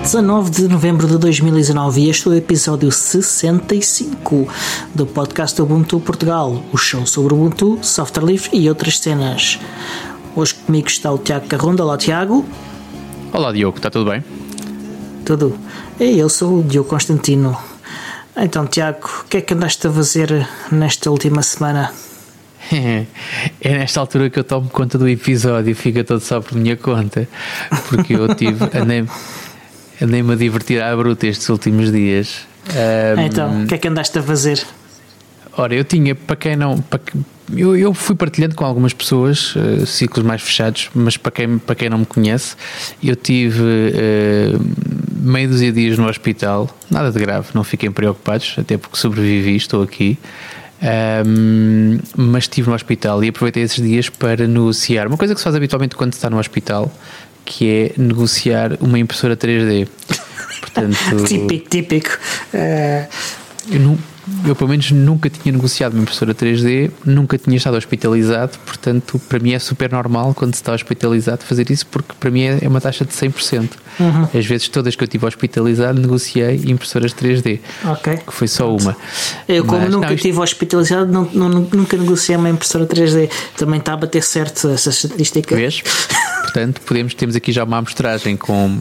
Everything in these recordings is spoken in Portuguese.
Hoje é dia 19 de novembro de 2019 e este é o episódio 65 do podcast Ubuntu Portugal, o show sobre Ubuntu, software livre e outras cenas. Hoje comigo está o Tiago Carronda. Olá, Tiago. Olá, Diogo, está tudo bem? Tudo. E eu sou o Diogo Constantino. Então, Tiago, o que é que andaste a fazer nesta última semana? É nesta altura que eu tomo conta do episódio fica todo só por minha conta, porque eu tive, andei-me andei a divertir à bruta estes últimos dias. Um, então, o que é que andaste a fazer? Ora, eu tinha, para quem não. Para, eu, eu fui partilhando com algumas pessoas, uh, ciclos mais fechados, mas para quem, para quem não me conhece, eu tive uh, meio dúzia de dias no hospital, nada de grave, não fiquem preocupados, até porque sobrevivi, estou aqui. Um, mas estive no hospital e aproveitei esses dias para negociar uma coisa que se faz habitualmente quando se está no hospital, que é negociar uma impressora 3D. Portanto, típico, típico. Uh... Eu não, eu pelo menos nunca tinha negociado uma impressora 3D, nunca tinha estado hospitalizado, portanto, para mim é super normal quando se está hospitalizado fazer isso, porque para mim é uma taxa de 100%. Uhum. As vezes todas que eu tive hospitalizado, negociei impressoras 3D, okay. que foi só uma. Eu, como Mas, nunca não, isto... hospitalizado, não, não, nunca negociei uma impressora 3D. Também está a bater certo essa estatística. Vês? Portanto, podemos, temos aqui já uma amostragem com,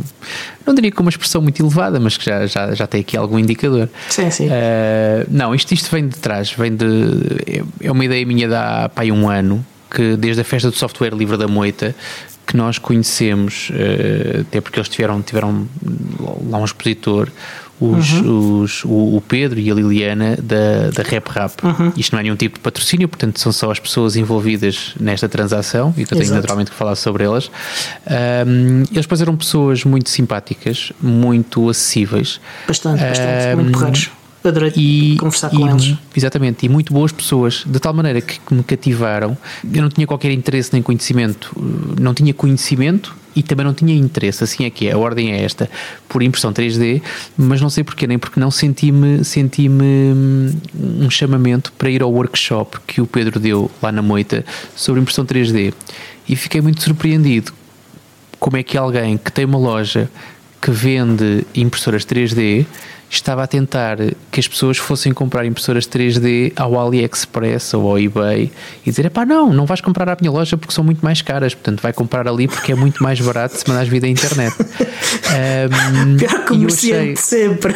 não diria com uma expressão muito elevada, mas que já, já, já tem aqui algum indicador. Sim, sim. Uh, não, isto, isto vem de trás, vem de. É uma ideia minha de há um ano, que desde a festa do software livre da Moita, que nós conhecemos, uh, até porque eles tiveram, tiveram lá um expositor, os, uhum. os, o, o, Pedro e a Liliana da, da Rap Rap. Uhum. Isto não é nenhum tipo de patrocínio, portanto são só as pessoas envolvidas nesta transação e que eu tenho Exato. naturalmente que falar sobre elas. Um, eles depois eram pessoas muito simpáticas, muito acessíveis. Bastante, bastante, um, muito porreiros. Adorei e, conversar com e, eles. Exatamente, e muito boas pessoas, de tal maneira que, que me cativaram. Eu não tinha qualquer interesse nem conhecimento, não tinha conhecimento e também não tinha interesse, assim é que é, a ordem é esta, por impressão 3D, mas não sei porquê, nem porque não senti-me senti hum, um chamamento para ir ao workshop que o Pedro deu lá na Moita sobre impressão 3D e fiquei muito surpreendido como é que alguém que tem uma loja que vende impressoras 3D estava a tentar que as pessoas fossem comprar impressoras 3D ao AliExpress ou ao eBay e dizer: pá, não, não vais comprar à minha loja porque são muito mais caras, portanto vai comprar ali porque é muito mais barato se mandares vir da internet. um, Pior comerciante achei... sempre.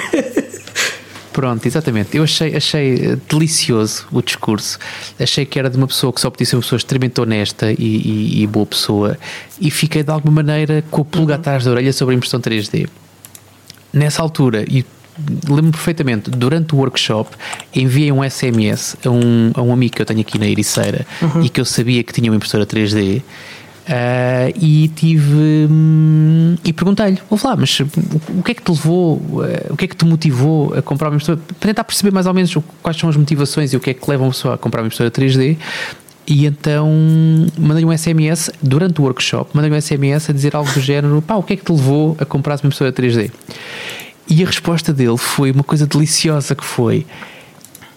Pronto, exatamente. Eu achei, achei eh, delicioso o discurso. Achei que era de uma pessoa que só podia ser uma pessoa extremamente honesta e, e, e boa pessoa. E fiquei de alguma maneira com o pulga atrás da orelha sobre a impressão 3D. Nessa altura, e lembro-me perfeitamente, durante o workshop enviei um SMS a um, a um amigo que eu tenho aqui na Ericeira uhum. e que eu sabia que tinha uma impressora 3D. Uh, eh, e tive hum, e perguntei-lhe, vou falar, mas o, o, que é que te levou, uh, o que é que te motivou a comprar uma impressora? Para tentar perceber mais ou menos quais são as motivações e o que é que leva uma pessoa a comprar uma impressora 3D. E então mandei um SMS durante o workshop, mandei um SMS a dizer algo do género: pá, o que é que te levou a comprar uma impressora 3D? E a resposta dele foi uma coisa deliciosa que foi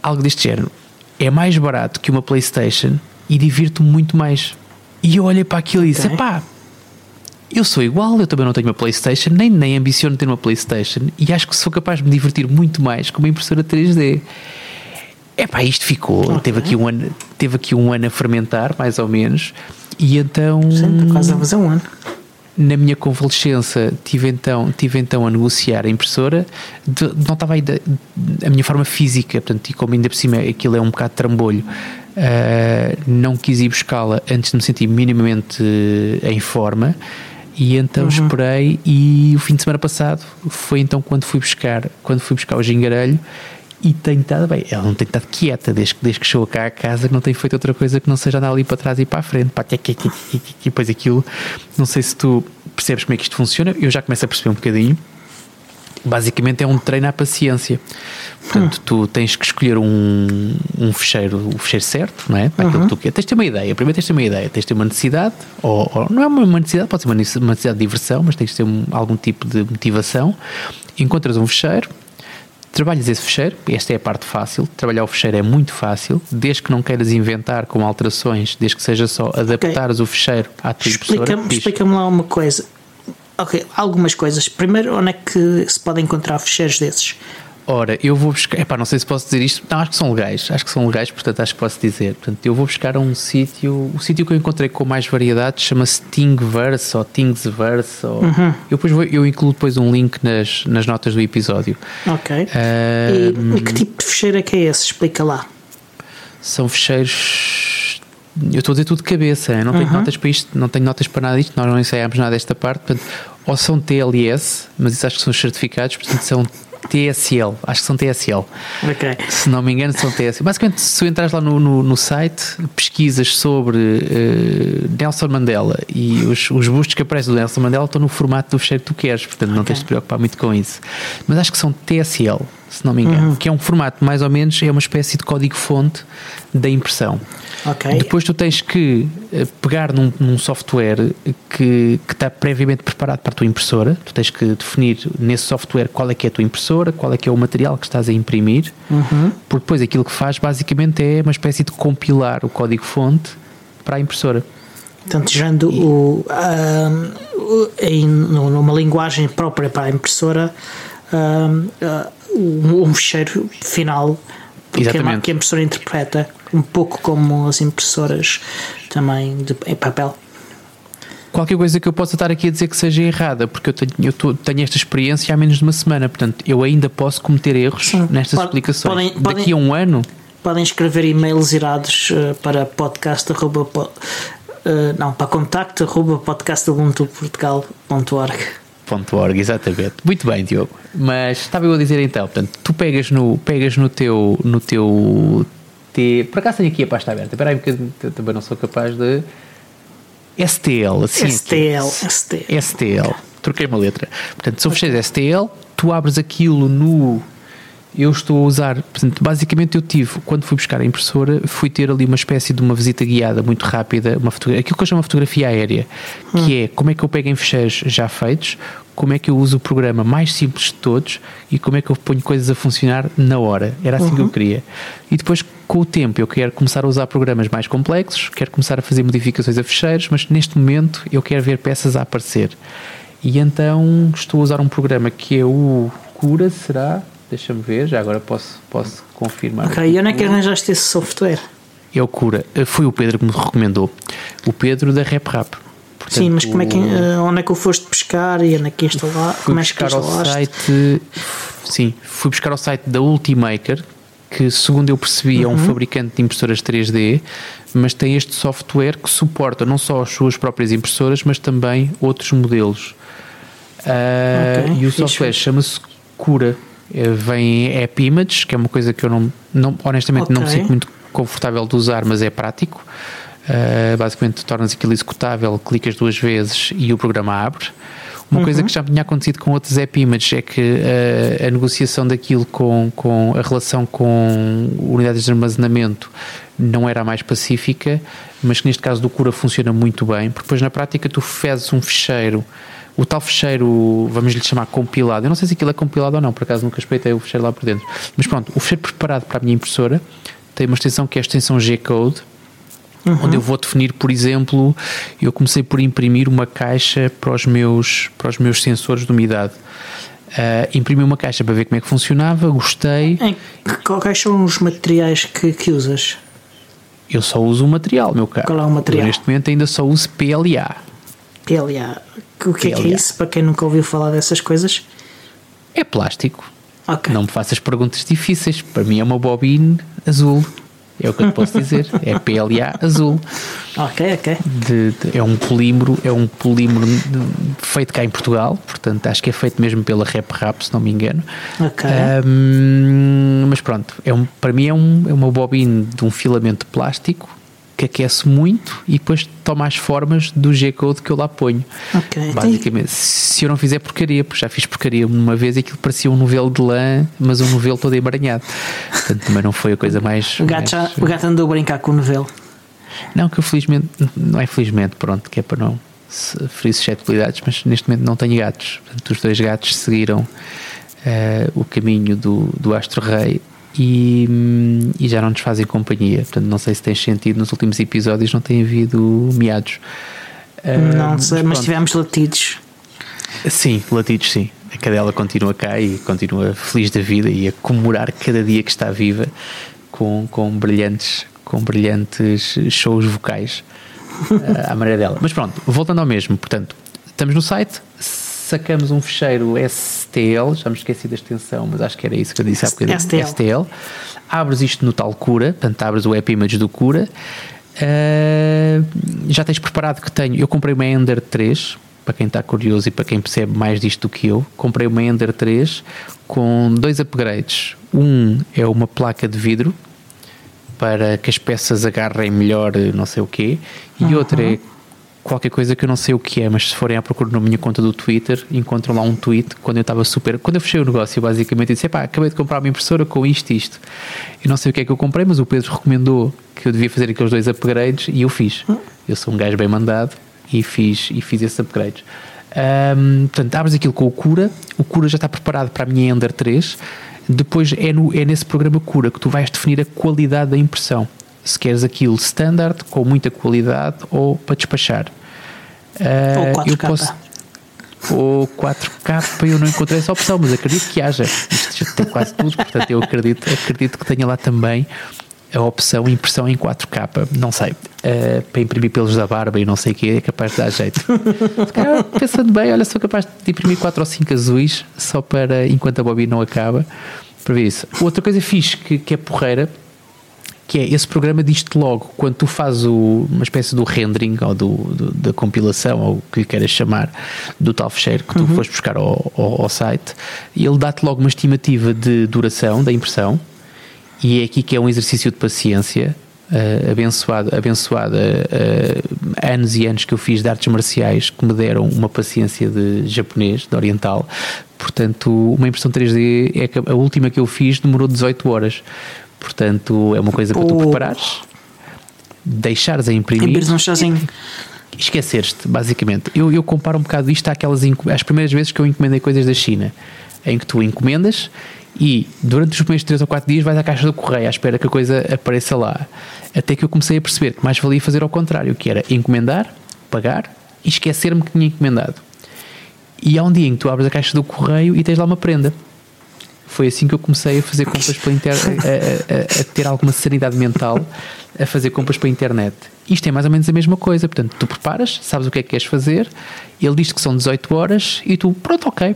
algo deste género. É mais barato que uma Playstation e divirto-me muito mais. E eu olhei para aquilo e disse, pá, eu sou igual, eu também não tenho uma Playstation, nem, nem ambiciono ter uma Playstation e acho que sou capaz de me divertir muito mais com uma impressora 3D. É pá, isto ficou, okay. teve, aqui um ano, teve aqui um ano a fermentar, mais ou menos, e então... Sempre quase a fazer um ano na minha convalescença tive então, tive então a negociar a impressora, de, não estava aí a minha forma física, portanto, e como ainda por cima aquilo é um bocado de trambolho, uh, não quis ir buscá-la antes de me sentir minimamente em forma. E então uhum. esperei e o fim de semana passado foi então quando fui buscar, quando fui buscar o gingarelho e tem estado bem. Ela não tem estado quieta desde, desde que chegou cá a casa, que não tem feito outra coisa que não seja andar ali para trás e para a frente. Pá, e depois aquilo, não sei se tu percebes como é que isto funciona, eu já começo a perceber um bocadinho. Basicamente é um treino à paciência. Portanto, tu tens que escolher um, um fecheiro, o fecheiro certo, não é? Para aquilo uhum. que tu queres. Tens de ter uma ideia. Primeiro tens de ter uma ideia. Tens de ter uma necessidade, ou, ou não é uma necessidade, pode ser uma necessidade de diversão, mas tens de ter um, algum tipo de motivação. Encontras um fecheiro, Trabalhas esse fecheiro, esta é a parte fácil. Trabalhar o fecheiro é muito fácil, desde que não queiras inventar com alterações, desde que seja só adaptares okay. o fecheiro à tua. Explica-me explica lá uma coisa. ok, algumas coisas. Primeiro, onde é que se pode encontrar fecheiros desses? Ora, eu vou buscar. Epá, não sei se posso dizer isto. Não, acho que são legais. Acho que são legais, portanto, acho que posso dizer. Portanto, eu vou buscar um sítio. O sítio que eu encontrei com mais variedade chama-se Thingverse ou Thingsverse. Ou... Uhum. Eu, depois vou, eu incluo depois um link nas, nas notas do episódio. Ok. Uh, e, e, que tipo de fecheiro é que é esse? Explica lá. São fecheiros. Eu estou a dizer tudo de cabeça, não tenho uhum. notas para isto, não tenho notas para nada disto, nós não ensaiamos nada desta parte, portanto, ou são TLS, mas isso acho que são os certificados, portanto são TSL, acho que são TSL. Ok. Se não me engano, são TSL. Basicamente, se tu entras lá no, no, no site, pesquisas sobre uh, Nelson Mandela e os, os bustos que aparecem do Nelson Mandela estão no formato do fecheiro que tu queres, portanto okay. não tens de te preocupar muito com isso. Mas acho que são TSL, se não me engano, uhum. que é um formato mais ou menos, é uma espécie de código-fonte da impressão. Okay. Depois tu tens que eh, pegar num, num, software que, que está previamente preparado para a tua impressora. Tu tens que definir nesse software qual é que é a tua impressora, qual é que é o material que estás a imprimir, uhum. porque depois aquilo que faz basicamente é uma espécie de compilar o código-fonte para a impressora. Portanto, gerando o, um, em, numa linguagem própria para a impressora um, uh, um fecheiro final que a impressora interpreta um pouco como as impressoras também de, em papel. Qualquer coisa que eu possa estar aqui a dizer que seja errada, porque eu tenho, eu tô, tenho esta experiência há menos de uma semana, portanto eu ainda posso cometer erros Sim. nestas Pode, explicações. Podem, Daqui podem, a um ano. Podem escrever e-mails irados uh, para podcast. Arroba, uh, não, para contacto arroba .org, exatamente. Muito bem, Diogo. Mas estava eu a dizer então, portanto, tu pegas no, pegas no teu, no teu T. Por acaso tenho aqui a pasta aberta. Espera aí, porque eu também não sou capaz de. STL, assim. STL, STL. STL. Troquei uma letra. Portanto, se eu fechei STL, tu abres aquilo no eu estou a usar, portanto, basicamente eu tive, quando fui buscar a impressora, fui ter ali uma espécie de uma visita guiada muito rápida, uma fotografia, aquilo que eu chamo de fotografia aérea, hum. que é como é que eu pego em fecheiros já feitos, como é que eu uso o programa mais simples de todos e como é que eu ponho coisas a funcionar na hora. Era assim uhum. que eu uhum. queria. E depois, com o tempo, eu quero começar a usar programas mais complexos, quero começar a fazer modificações a fecheiros, mas neste momento eu quero ver peças a aparecer. E então estou a usar um programa que é o Cura, será? Deixa-me ver, já agora posso, posso confirmar. Ok, e onde é que arranjaste esse software? É o Cura. Eh, foi o Pedro que me recomendou. O Pedro da RepRap. Portanto, Sim, mas como é que, eh, onde é que o foste pescar e onde é que instalar? Fui como é buscar ao site. Sim, fui buscar ao site da Ultimaker, que segundo eu percebi é um uhum. fabricante de impressoras 3D, mas tem este software que suporta não só as suas próprias impressoras, mas também outros modelos. Uh, okay, e o software chama-se Cura. Eh, vem App Image, que é uma coisa que eu não, não honestamente okay. não me sinto muito confortável de usar, mas é prático. Uh, basicamente tornas aquilo executável, clicas duas vezes e o programa abre. Uma uhum. coisa que já tinha acontecido com outros app images é que uh, a negociação daquilo com, com a relação com unidades de armazenamento não era a mais pacífica, mas que neste caso do Cura funciona muito bem, porque depois na prática tu fezes um fecheiro o tal fecheiro, vamos lhe chamar compilado, eu não sei se aquilo é compilado ou não, por acaso nunca espreitei o fecheiro lá por dentro, mas pronto, o fecheiro preparado para a minha impressora tem uma extensão que é a extensão G-Code, uhum. onde eu vou definir, por exemplo, eu comecei por imprimir uma caixa para os meus, para os meus sensores de umidade. Uh, imprimi uma caixa para ver como é que funcionava, gostei. Em, quais são os materiais que, que usas? Eu só uso o material, meu caro. Qual é o material? Eu, neste momento ainda só uso PLA. PLA. O que é, que é isso, para quem nunca ouviu falar dessas coisas? É plástico. Okay. Não me faças perguntas difíceis. Para mim é uma bobine azul. É o que eu te posso dizer. É PLA azul. Ok, ok. De, de, é um polímero, é um polímero feito cá em Portugal, portanto acho que é feito mesmo pela Rep Rap, se não me engano. Ok. Um, mas pronto, é um, para mim é, um, é uma bobine de um filamento plástico que aquece muito e depois toma as formas do G-Code que eu lá ponho. Okay. Basicamente, se eu não fizer porcaria, porque já fiz porcaria uma vez e aquilo parecia um novelo de lã, mas um novelo todo emaranhado. Portanto, também não foi a coisa mais. O gato, mais, já, o gato andou a brincar com o novelo. Não, que eu felizmente, não é felizmente, pronto, que é para não ferir suscetibilidades, mas neste momento não tenho gatos. Portanto, os dois gatos seguiram uh, o caminho do, do Astro Rei e, e, já não nos fazem companhia. Portanto, não sei se tens sentido, nos últimos episódios não tem havido miados. Não sei, mas, mas tivemos latidos. Sim, latidos sim. A cadela continua cá e continua feliz da vida e a comemorar cada dia que está viva com, com brilhantes com brilhantes shows vocais uh, à maneira dela. Mas pronto, voltando ao mesmo, portanto, estamos no site, sacamos um fecheiro STL, já me esqueci da extensão, mas acho que era isso que eu disse há bocadinho. STL. STL. Abres isto no tal Cura, portanto, abres o app image do Cura. Uh, já tens preparado que tenho. Eu comprei uma Ender 3, para quem está curioso e para quem percebe mais disto do que eu. Comprei uma Ender 3 com dois upgrades. Um é uma placa de vidro para que as peças agarrem melhor não sei o quê, e uhum. outra é qualquer coisa que eu não sei o que é, mas se forem à procura na minha conta do Twitter, encontram lá um tweet quando eu estava super. Quando eu fechei o negócio, basicamente, eu disse: pá, acabei de comprar uma impressora com isto e isto. Eu não sei o que é que eu comprei, mas o Pedro recomendou que eu devia fazer aqueles dois upgrades e eu fiz. Eu sou um gajo bem mandado e fiz, e fiz esses upgrades. Um, portanto, abres aquilo com o Cura, o Cura já está preparado para a minha Ender 3 depois é, no, é nesse programa cura que tu vais definir a qualidade da impressão. Se queres aquilo standard, com muita qualidade, ou para despachar. Uh, ou 4K. Eu posso, ou 4K, eu não encontrei essa opção, mas acredito que haja. Isto já tem quase tudo, portanto eu acredito, acredito que tenha lá também a opção impressão em 4K. Não sei. Uh, para imprimir pelos da barba e não sei o que é capaz de dar jeito. pensando bem, olha, sou capaz de imprimir 4 ou 5 azuis só para enquanto a bobina não acaba. Para ver isso. Outra coisa fixe que, que é porreira que é esse programa diz-te logo quando tu fazes o, uma espécie do rendering ou do, do, da compilação ou o que lhe queiras chamar do tal fecheiro que tu uhum. foste buscar ao, ao, ao site ele dá-te logo uma estimativa de duração da impressão e é aqui que é um exercício de paciência uh, abençoado, abençoado uh, anos e anos que eu fiz de artes marciais que me deram uma paciência de japonês, de oriental. Portanto, uma impressão 3D é a última que eu fiz demorou 18 horas. Portanto, é uma coisa para tu preparares, deixares a imprimir. um chazinho esqueceres-te, basicamente. Eu, eu comparo um bocado isto àquelas às primeiras vezes que eu encomendei coisas da China, em que tu encomendas e durante os primeiros 3 ou 4 dias vais à caixa do correio à espera que a coisa apareça lá. Até que eu comecei a perceber que mais valia fazer ao contrário, que era encomendar, pagar e esquecer-me que tinha encomendado. E há um dia em que tu abres a caixa do correio e tens lá uma prenda. Foi assim que eu comecei a fazer compras pela internet, a, a, a, ter alguma sanidade mental a fazer compras pela internet. Isto é mais ou menos a mesma coisa. Portanto, tu preparas, sabes o que é que queres fazer, ele diz que são 18 horas e tu, pronto, ok,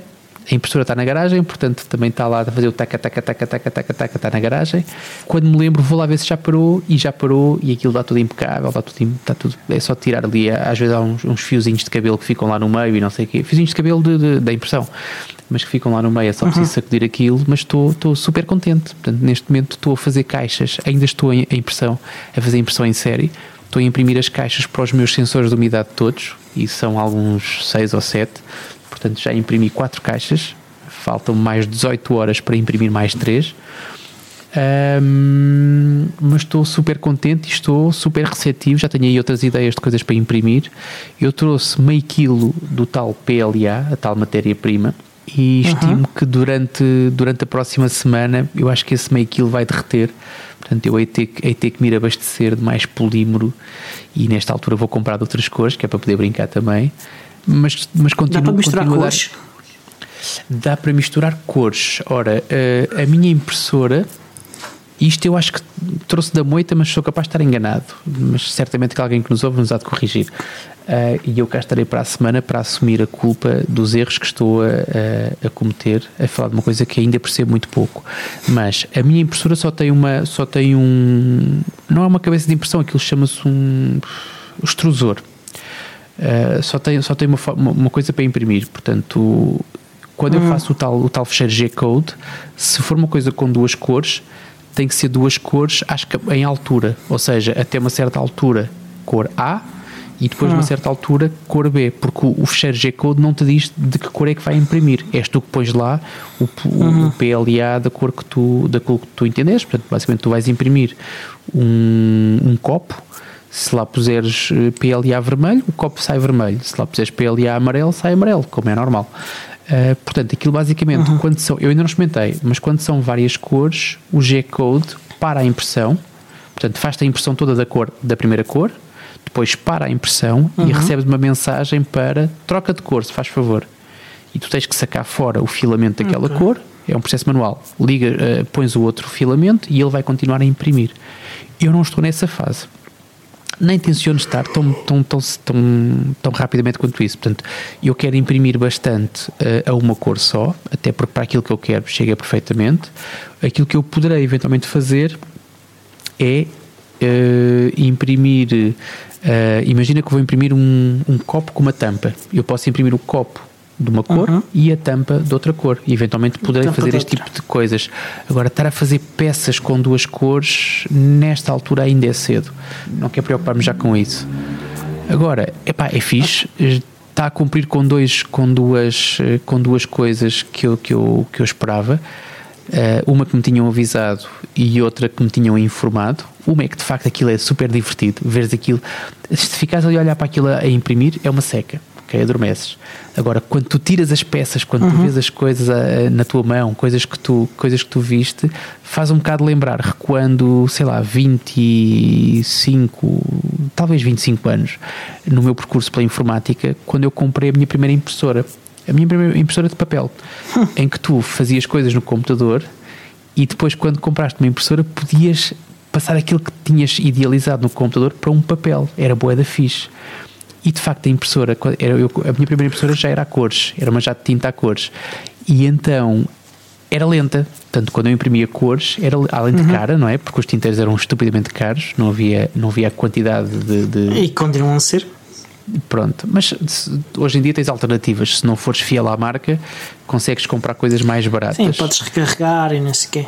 a impressora está na garagem, portanto também está lá a fazer o taca, taca, taca, taca, taca, taca, está na garagem. Quando me lembro, vou lá ver se já parou e já parou e aquilo está tudo impecável, está tudo, está tudo é só tirar ali, às vezes há uns, uns fiozinhos de cabelo que ficam lá no meio e não sei o quê, fiozinhos de cabelo de, de, da impressão, mas que ficam lá no meio, é só preciso uhum. sacudir aquilo, mas estou, estou super contente. Portanto, neste momento estou a fazer caixas, ainda estou em, impressão, a fazer impressão em série, estou a imprimir as caixas para os meus sensores de umidade todos, e são alguns 6 ou 7, portanto já imprimi quatro caixas faltam mais 18 horas para imprimir mais 3. Um, mas estou super contente e estou super receptivo. Já tenho aí outras ideias de coisas para imprimir. Eu trouxe meio quilo do tal PLA, a tal matéria-prima, e estimo uhum. que durante, durante a próxima semana eu acho que esse meio quilo vai derreter. Portanto, eu hei ter, hei ter que me ir abastecer de mais polímero e nesta altura vou comprar de outras cores, que é para poder brincar também. Mas, mas continuo, Dá para misturar cores? Dá para misturar cores. Ora, eh, a minha impressora, isto eu acho que trouxe da moita, mas sou capaz de estar enganado. Mas certamente que alguém que nos ouve nos há de corrigir. Uh, e eu cá estarei para a semana para assumir a culpa dos erros que estou a, a, a, cometer, a falar de uma coisa que ainda percebo muito pouco. Mas a minha impressora só tem uma, só tem um, não é uma cabeça de impressão, aquilo chama-se um extrusor. Uh, só tem, só tem uma, uma coisa para imprimir, portanto quando eu hum. faço o tal, o tal fecheiro G-Code, se for uma coisa com duas cores, tem que ser duas cores acho que em altura, ou seja, até uma certa altura cor A e depois, hum. uma certa altura, cor B, porque o, o fecheiro G-Code não te diz de que cor é que vai imprimir. És tu que pões lá o, o, uhum. o, PLA da cor que tu, da cor que tu entendes. Portanto, basicamente, tu vais imprimir um, um copo. Se lá puseres eh, PLA vermelho, o copo sai vermelho. Se lá puseres PLA amarelo, sai amarelo, como é normal. Uh, portanto, aquilo basicamente, uhum. quando são, eu ainda não experimentei, mas quando são várias cores, o G-Code para a impressão, portanto, faz-te a impressão toda da cor da primeira cor, depois para a impressão uhum. e recebes uma mensagem para troca de cor, se faz favor. e tu tens que sacar fora o filamento daquela Ok. cor, é um processo manual. Liga, eh, pões o outro filamento e ele vai continuar a imprimir. Eu não estou nessa fase. Nem tenciono estar tão, tão, tão, tão, tão rapidamente quanto isso. Portanto, eu quero imprimir bastante eh, a uma cor só, até porque para aquilo que eu quero chega perfeitamente. Aquilo que eu poderei eventualmente fazer é eh, imprimir. Eh, imagina que vou imprimir um, um copo com uma tampa. Eu posso imprimir o copo de uma cor Uhum. e a tampa de outra cor. E eventualmente poderei Tampa fazer este tipo de coisas. Agora, estar a fazer peças com duas cores, nesta altura ainda é cedo. Não quero preocupar-me já com isso. Agora, epá, é fixe. Está a cumprir com, dois, com, duas, eh, com duas coisas que eu, que eu, que eu esperava. Eh, uma que me tinham avisado e outra que me tinham informado. Uma é que de facto aquilo é super divertido. Veres aquilo, se ficares ali a olhar para aquilo a imprimir, é uma seca. Ok, adormeces. Agora, quando tu tiras as peças, quando tu vês as coisas ah, na tua mão, coisas que tu, coisas que tu viste, faz um bocado lembrar, recuando, sei lá, 25, talvez 25 anos, no meu percurso pela informática, quando eu comprei a minha primeira impressora. A minha primeira impressora de papel, em que tu fazias coisas no computador e depois, quando compraste uma impressora, podias passar aquilo que tinhas idealizado no computador para um papel. Era boa da fixe. E de facto a impressora, era eu- a minha primeira impressora já era a cores, era uma jato de tinta a cores. E então era lenta. Portanto, quando eu imprimia cores, era além de cara, não é? Porque os tinteiros eram estupidamente caros, não havia, não havia a quantidade de- de, E continuam a ser. Pronto, mas se- hoje em dia tens alternativas. Se não fores fiel à marca, consegues comprar coisas mais baratas. Sim, podes recarregar e não sei o quê.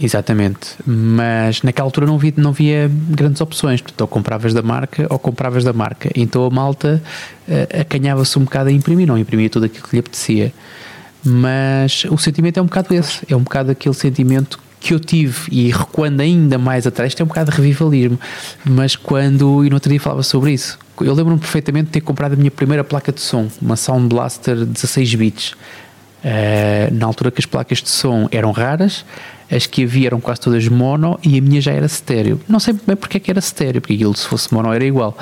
Exatamente, mas naquela altura não havia, não havia grandes opções, portanto, ou compravas da marca ou compravas da marca. Então a malta eh, acanhava-se um bocado a imprimir, não imprimia tudo aquilo que lhe apetecia. Mas o sentimento é um bocado esse, é um bocado aquele sentimento que eu tive e recuando ainda mais atrás, isto é um bocado de revivalismo, mas quando, e no outro dia falava sobre isso, eu lembro-me perfeitamente de ter comprado a minha primeira placa de som, uma Sound Blaster 16 bits. Uh, na altura que as placas de som eram raras, as que havia eram quase todas mono e a minha já era estéreo. Não sei bem porque é que era estéreo, porque aquilo se fosse mono era igual,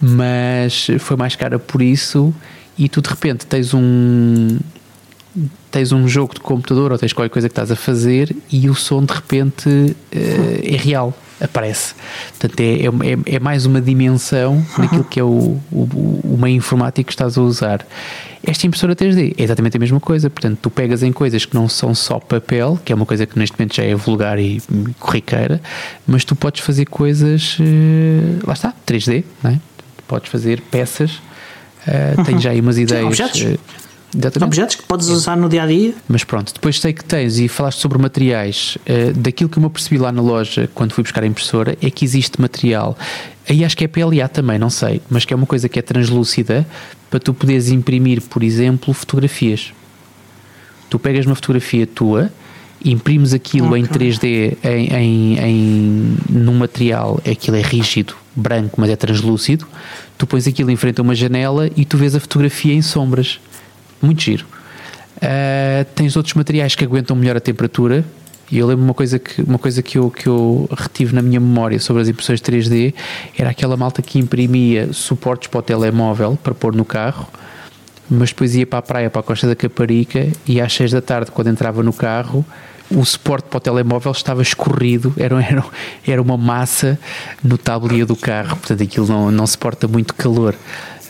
mas foi mais cara por isso. E tu de repente tens um tens um jogo de computador ou tens qualquer coisa que estás a fazer e o som de repente eh, é real, aparece. Portanto, é, é, é mais uma dimensão daquilo que é o, o, o meio informático que estás a usar. Esta impressora 3D é exatamente a mesma coisa, portanto, tu pegas em coisas que não são só papel, que é uma coisa que neste momento já é vulgar e corriqueira, mas tu podes fazer coisas, eh, lá está, 3D, não é? Podes fazer peças, eh, tens já aí umas ideias. objetos. eh, exatamente. Objetos que podes usar no dia a dia. Mas pronto, depois sei que tens e falaste sobre materiais. eh, daquilo que eu me apercebi lá na loja quando fui buscar a impressora é que existe material. Aí acho que é PLA também, não sei, mas que é uma coisa que é translúcida para tu poderes imprimir, por exemplo, fotografias. Tu pegas uma fotografia tua, imprimes aquilo em Ok. 3D em, em, em- num material, aquilo é rígido, branco, mas é translúcido. Tu pões aquilo em frente a uma janela e tu vês a fotografia em sombras. Muito giro. Uh, tens outros materiais que aguentam melhor a temperatura. E eu lembro uma coisa que, uma coisa que, eu, que eu retive na minha memória sobre as impressões 3D era aquela malta que imprimia suportes para o telemóvel para pôr no carro, mas depois ia para a praia, para a Costa da Caparica, e às 6 da tarde, quando entrava no carro, o suporte para o telemóvel estava escorrido, era, era, era uma massa no tabuleiro do carro, portanto aquilo não, não suporta muito calor.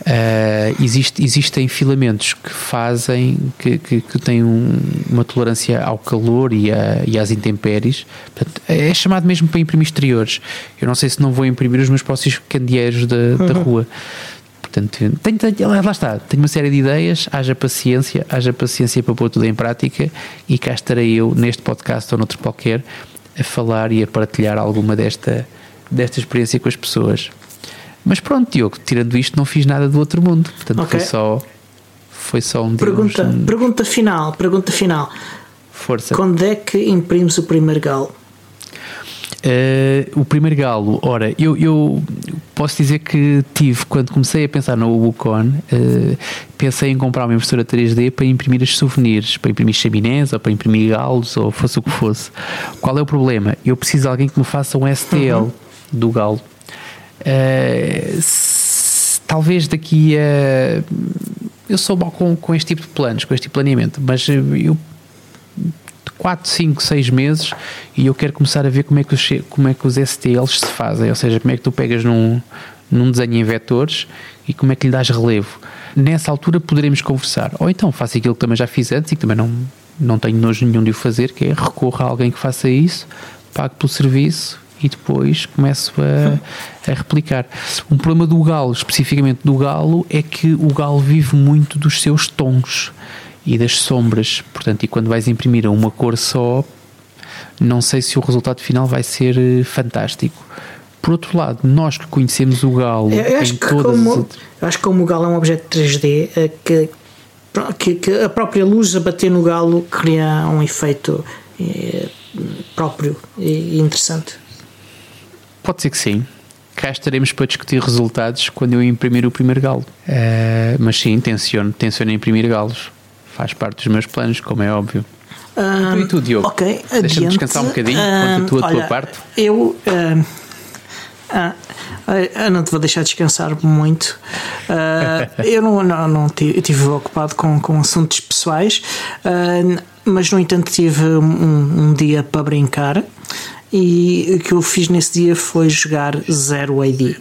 Uh, existe, existem filamentos que fazem que, que, que têm um- uma tolerância ao calor e, a- e às intempéries. Portanto, é chamado mesmo para imprimir exteriores. Eu não sei se não vou imprimir os meus próximos candeeiros da, da rua. Portanto, tenho, tenho- lá está, tenho uma série de ideias, haja paciência, haja paciência para pôr tudo em prática e cá estarei eu neste podcast ou noutro qualquer a falar e a partilhar alguma desta, desta experiência com as pessoas. Mas pronto, Diogo, tirando isto, não fiz nada do outro mundo. Portanto, Ok. foi só. Foi só um Pergunta, digamos, um- pergunta final, pergunta final. Força. Quando é que imprimes o primeiro galo? Eh, o primeiro galo, ora, eu, eu posso dizer que tive, quando comecei a pensar no Wukon, eh, pensei em comprar uma impressora 3D para imprimir os souvenirs, para imprimir chaminés ou para imprimir galos ou fosse o que fosse. Qual é o problema? Eu preciso de alguém que me faça um STL do galo. Eh, talvez daqui a eu sou mal com, com este tipo de planos, com este tipo de planeamento, mas eu 4, 5, 6 meses e eu quero começar a ver como é que os, como é que os STLs se fazem, ou seja, como é que tu pegas num, num desenho em vetores e como é que lhe dás relevo. Nessa altura poderemos conversar. Ou então faço aquilo que também já fiz antes e que também não, não tenho nojo nenhum de o fazer, que é recorrer a alguém que faça isso, pague pelo serviço e depois começo a, a, replicar. Um problema do galo, especificamente do galo, é que o galo vive muito dos seus tons e das sombras. Portanto, e quando vais imprimir a uma cor só, não sei se o resultado final vai ser eh, fantástico. Por outro lado, nós que conhecemos o galo eu, acho em todas como, as... Acho que como o galo é um objeto 3D eh, que, que, que, a própria luz a bater no galo cria um efeito é, próprio e interessante. Pode ser que sim. Cá estaremos para discutir resultados quando eu imprimir o primeiro galo. Uh, mas sim, tenciono, tenciono imprimir galos. Faz parte dos meus planos, como é óbvio. Um, e tu, Diogo? Ok, Deixa-me descansar um bocadinho, um, conta tu a olha, tua parte. Eu. Uh, uh, não te vou deixar descansar muito. Uh, eu não, não, não tive, estive ocupado com, com assuntos pessoais, mas no entanto tive um, um dia para brincar e o que eu fiz nesse dia foi jogar Zero AD.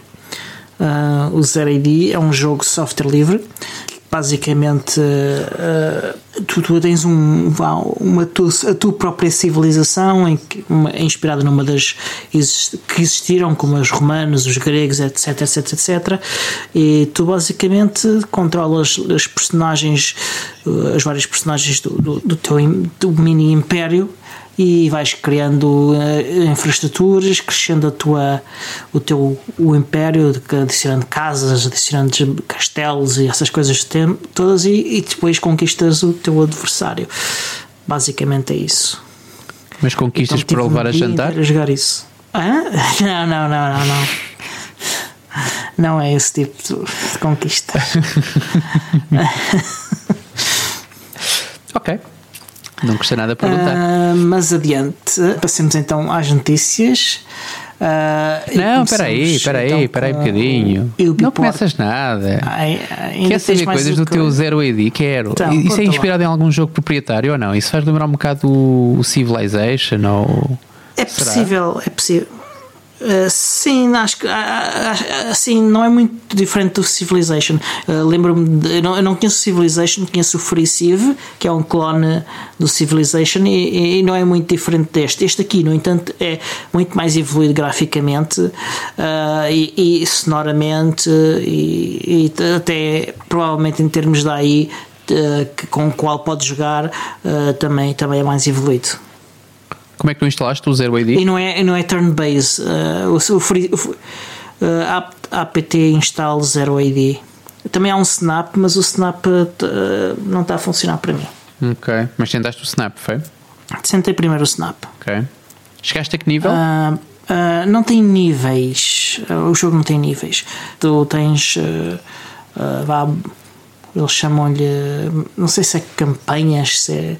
Uh, o Zero AD é um jogo software livre basicamente uh, tu, tu, tens um, uma tu, a tua própria civilização em, uma, inspirada numa das que existiram como os romanos, os gregos, etc, etc, etc e tu basicamente controlas as personagens as várias personagens do, do, do teu do mini império e vais criando uh, infraestruturas, crescendo a tua, o teu o império, adicionando casas, adicionando castelos e essas coisas todas e, e depois conquistas o teu adversário. Basicamente é isso. Mas conquistas então, para levar a jantar? A jogar isso. Hã? Não, não, não, não, não. Não é esse tipo de conquista. ok. Não custa nada perguntar. Uh, mas adiante, passemos então às notícias. Uh, não, espera aí, espera aí, então espera aí um bocadinho. Não começas nada. Ai, Quer saber coisas do teu Zero AD? Quero. Então, Isso é inspirado lá. em algum jogo proprietário ou não? Isso faz lembrar um bocado o Civilization ou... É possível, Será? é possível. Uh, sim, acho que uh, assim, não é muito diferente do Civilization. Uh, Lembro-me, eu, eu, não conheço Civilization, conheço o Free Civ, que é um clone do Civilization, e, e, não é muito diferente deste. Este aqui, no entanto, é muito mais evoluído graficamente e, e, sonoramente, e, e, até provavelmente em termos daí com o qual pode jogar, também, também é mais evoluído. Como é que tu instalaste o Zero AD? E não é, não é turn-based. Uh, o, o, free, o uh, apt install Zero AD. Também há um Snap, mas o Snap uh, não está a funcionar para mim. Ok, mas tentaste o Snap, foi? Tentei primeiro o Snap. Ok. Chegaste a que nível? Uh, uh, não tem níveis. Uh, o jogo não tem níveis. Tu tens. vá, eles chamam-lhe. Não sei se é campanhas, se é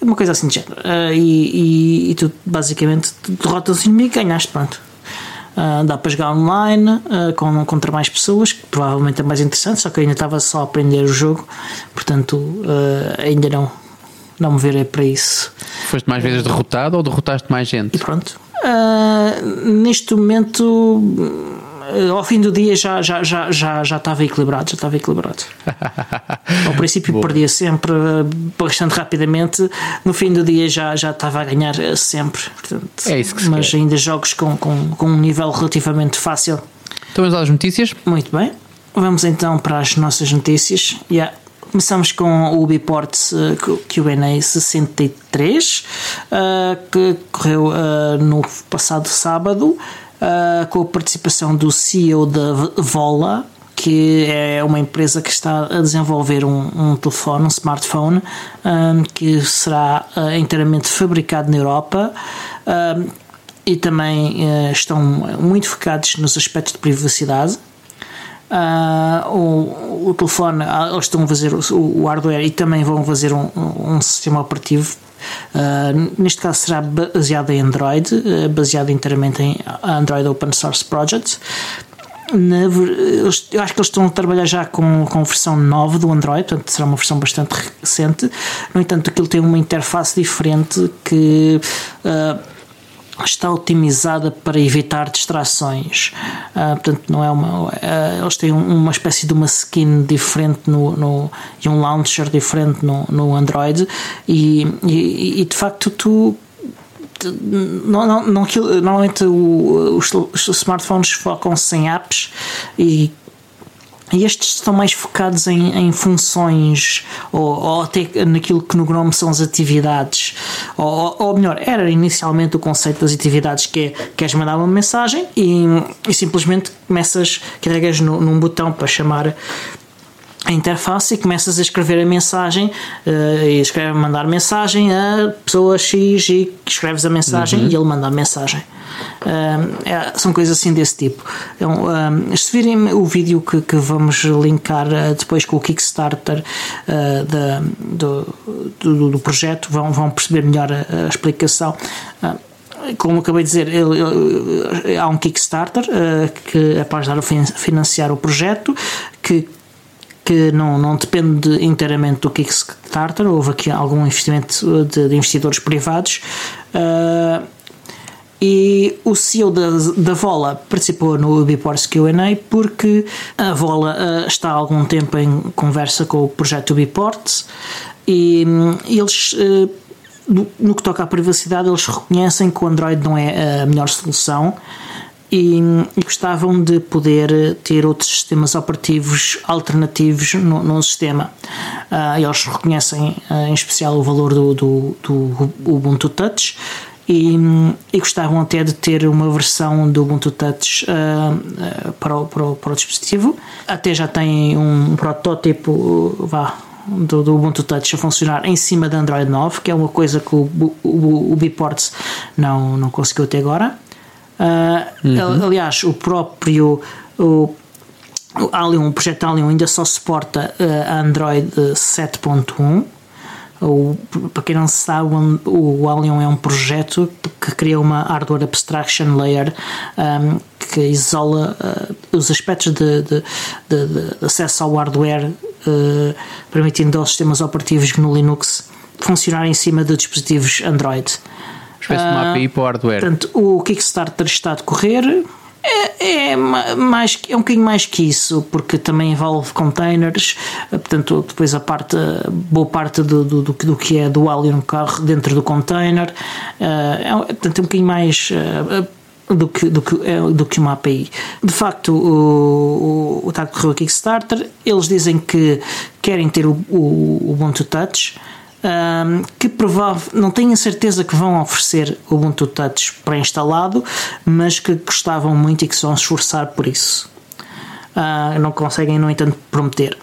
uma coisa assim de género. Uh, e, e, e, tu basicamente derrotas o inimigo e ganhaste, pronto. Uh, dá para jogar online uh, com, contra mais pessoas, que provavelmente é mais interessante, só que eu ainda estava só a aprender o jogo, portanto ainda não, não me verei para isso. Foste mais vezes derrotado ou derrotaste mais gente? E pronto. neste momento ao fim do dia já, já, já, já, já estava equilibrado, já estava equilibrado. ao princípio perdia sempre eh, bastante rapidamente, no fim do dia já, já estava a ganhar eh, sempre. Portanto, é isso que se Mas quer. ainda jogos com, com, com um nível relativamente fácil. Então vamos às notícias? Muito bem. Vamos então para as nossas notícias. Yeah. Começamos com o Ubiport Q&A 63, uh, que correu uh, no passado sábado uh, com a participação do CEO da Vola, que é uma empresa que está a desenvolver um, um telefone, um smartphone, um, que será uh, inteiramente fabricado na Europa. Um, e também uh, estão muito focados nos aspectos de privacidade. Uh, o, o, telefone, eles estão a fazer o, o, hardware e também vão fazer um, um sistema operativo Uh, neste caso será baseado em Android, uh, baseado inteiramente em Android Open Source Project. na, eu acho que eles estão a trabalhar já com, com a versão 9 do Android, portanto será uma versão bastante recente. No entanto, aquilo tem uma interface diferente que uh, está otimizada para evitar distrações. Uh, portanto, não é uma. Uh, eles têm uma espécie de uma skin diferente no, no, e um launcher diferente no, no Android, e, e, e de facto tu não, não, não, normalmente os, os, smartphones focam-se em apps e, estes estão mais focados em, em funções ou, ou, até naquilo que no Gnome são as atividades. Ou, ou, melhor, era inicialmente o conceito das atividades que é queres mandar uma mensagem e, e simplesmente começas, carregas no, num botão para chamar a interface e começas a escrever a mensagem uh, e escreve, mandar mensagem a pessoa X e escreves a mensagem uhum. e ele manda a mensagem. Uh, é, são coisas assim desse tipo. Então, uh, se virem o vídeo que, que vamos linkar depois com o Kickstarter da, do, do, do, projeto, vão, vão perceber melhor a, a explicação como acabei de dizer, ele, ele, há um Kickstarter uh, que é para ajudar a financiar o projeto, que que não, não depende inteiramente do Kickstarter, houve aqui algum investimento de, de investidores privados. Uh, e o CEO da, da Vola participou no Biports QA porque a Vola uh, está há algum tempo em conversa com o projeto Biports e um, eles. Uh, no, no que toca à privacidade, eles reconhecem que o Android não é a melhor solução e, gostavam de poder ter outros sistemas operativos alternativos no, no sistema. Uh, eles reconhecem uh, em especial o valor do, do, do Ubuntu Touch e, e, gostavam até de ter uma versão do Ubuntu Touch uh, para, o, para, o, para o dispositivo. Até já têm um protótipo vá, do, do, Ubuntu Touch a funcionar em cima da Android 9, que é uma coisa que o, o, o não, não conseguiu até agora. Uh, uhum. Aliás, o próprio o, o Allium, o projeto Allium ainda só suporta uh, Android 7.1. O, para quem não sabe, o Allium é um projeto que cria uma hardware abstraction layer um, que isola uh, os aspectos de, de, de, de, acesso ao hardware, uh, permitindo aos sistemas operativos no Linux funcionar em cima de dispositivos Android de uma API para o hardware. Portanto, o Kickstarter está a decorrer. É, é, mais, é um bocadinho mais que isso, porque também envolve containers, portanto, depois a parte, boa parte do, do, do, do que é dual e um carro dentro do container, é, portanto, é um bocadinho mais do que, do, que, é, do que uma API. De facto, o, o, o Kickstarter, eles dizem que querem ter o, o Ubuntu Touch, um, que provável, não tenho a certeza que vão oferecer o Ubuntu Touch pré-instalado, mas que gostavam muito e que se vão esforçar por isso. Uh, não conseguem, no entanto, prometer.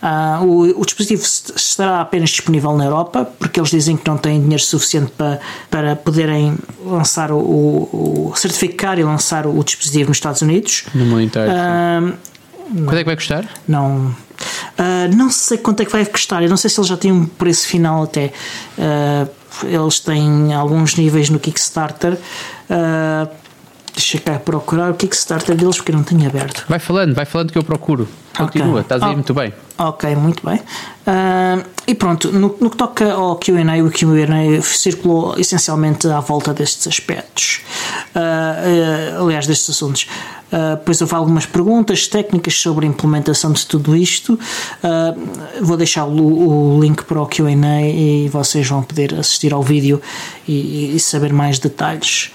Uh, o, o, dispositivo estará apenas disponível na Europa, porque eles dizem que não têm dinheiro suficiente para, para poderem lançar o, o, o certificar e lançar o, dispositivo nos Estados Unidos. No mundo inteiro. Uh, Quanto é que vai custar? Não Uh, não sei quanto é que vai custar, eu não sei se eles já têm um preço final até. Uh, eles têm alguns níveis no Kickstarter. Uh, deixa cá procurar o Kickstarter deles porque eu não tenho aberto. Vai falando, vai falando que eu procuro. Continua, okay. estás a ir oh, muito bem. Ok, muito bem. Uh, e pronto, no, no, que toca ao QA, o QA circulou essencialmente à volta destes aspectos. Uh, uh, aliás, destes assuntos. Uh, depois houve algumas perguntas técnicas sobre a implementação de tudo isto. Vou deixar o, o, link para o QA e vocês vão poder assistir ao vídeo e, e saber mais detalhes.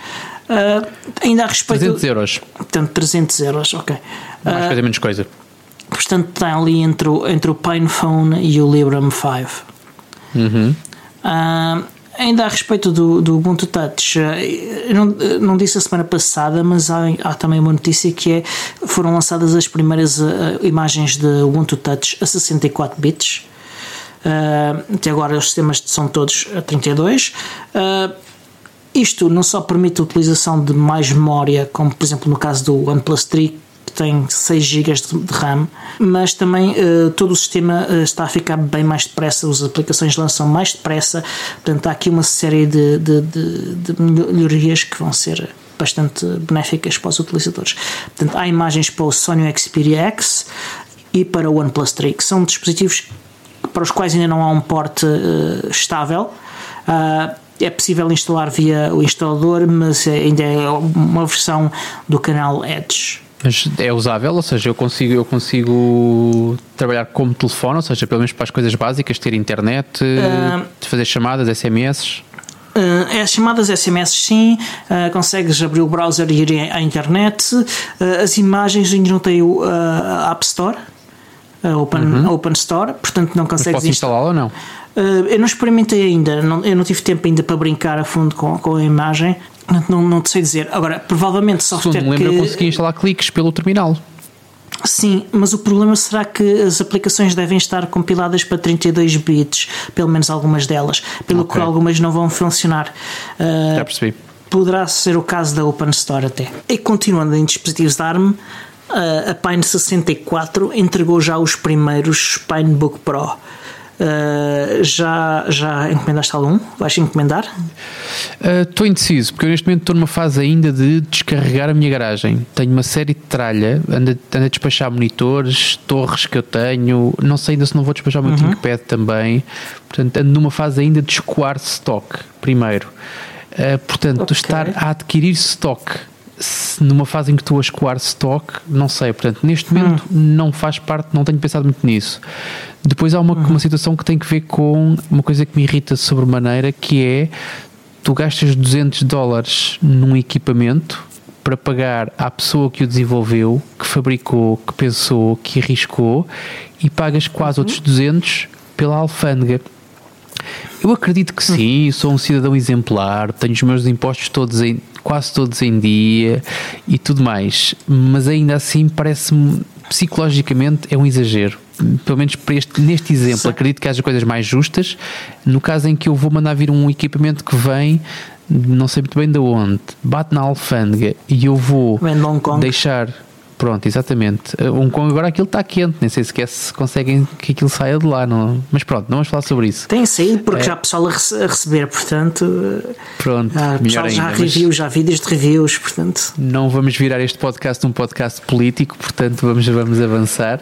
Uh, ainda a respeito. 300 euros. Portanto, 300 euros, ok. Mais coisa, menos coisa. Portanto, está ali entre o, entre o PinePhone e o Librem 5. Uhum. Ainda a respeito do, do Ubuntu Touch, não, não disse a semana passada, mas há, há também uma notícia que é foram lançadas as primeiras uh, imagens de Ubuntu Touch a 64 bits. Uh, até agora os sistemas são todos a 32. Uh, isto não só permite a utilização de mais memória, como por exemplo no caso do OnePlus 3, tem 6 GB de RAM, mas também uh, todo o sistema uh, está a ficar bem mais depressa, as aplicações lançam mais depressa, portanto há aqui uma série de, de, de, de melhorias que vão ser bastante benéficas para os utilizadores. Portanto, há imagens para o Sony Xperia X e para o OnePlus 3, que são dispositivos para os quais ainda não há um porte uh, estável. Uh, é possível instalar via o instalador, mas ainda é uma versão do canal Edge. Mas é usável, ou seja, eu consigo, eu consigo trabalhar como telefone, ou seja, pelo menos para as coisas básicas, ter internet, uh, fazer chamadas, SMS. Uh, as chamadas SMS sim, uh, consegues abrir o browser e ir à internet. Uh, as imagens ainda não têm o App Store, Open, uhum. Open Store, portanto não consegues instalá-la ou não? Eu não experimentei ainda, não, eu não tive tempo ainda para brincar a fundo com, com a imagem, não, não te sei dizer. Agora, provavelmente software. Se me lembro, que... eu consegui instalar cliques pelo terminal. Sim, mas o problema será que as aplicações devem estar compiladas para 32 bits, pelo menos algumas delas, pelo okay. que algumas não vão funcionar. Uh, Já percebi. Poderá ser o caso da Open Store até. E continuando em dispositivos da ARM, uh, a Pine 64 entregou já os primeiros Pinebook Pro. Uh, já, já encomendaste algum? Vais encomendar? Estou uh, indeciso, porque eu neste momento estou numa fase ainda de descarregar a minha garagem. Tenho uma série de tralha, ando, ando a despachar monitores, torres que eu tenho, não sei ainda se não vou despachar o meu uhum. ThinkPad também. Portanto, ando numa fase ainda de escoar stock primeiro. Uh, portanto, okay. estar a adquirir stock numa fase em que estou a escoar stock, não sei. Portanto, neste momento hum. não faz parte, não tenho pensado muito nisso. Depois há uma, uhum. uma situação que tem que ver com uma coisa que me irrita sobremaneira, que é tu gastas 200 dólares num equipamento para pagar à pessoa que o desenvolveu, que fabricou, que pensou, que arriscou e pagas quase uhum. outros 200 pela alfândega. Eu acredito que sim, sou um cidadão exemplar, tenho os meus impostos todos em, quase todos em dia e tudo mais, mas ainda assim parece-me psicologicamente é um exagero pelo menos este, neste exemplo, Sim. acredito que haja coisas mais justas. No caso em que eu vou mandar vir um equipamento que vem, não sei muito bem de onde, bate na alfândega e eu vou deixar. Pronto, exatamente. Um Kong agora aquilo está quente, nem sei sequer se conseguem que aquilo saia de lá. Não... Mas pronto, não vamos falar sobre isso. Tem saído porque é. já há pessoal a, receber, portanto. Pronto, há melhor já ainda, reviews, já vídeos de reviews, portanto. Não vamos virar este podcast um podcast político, portanto vamos, vamos avançar.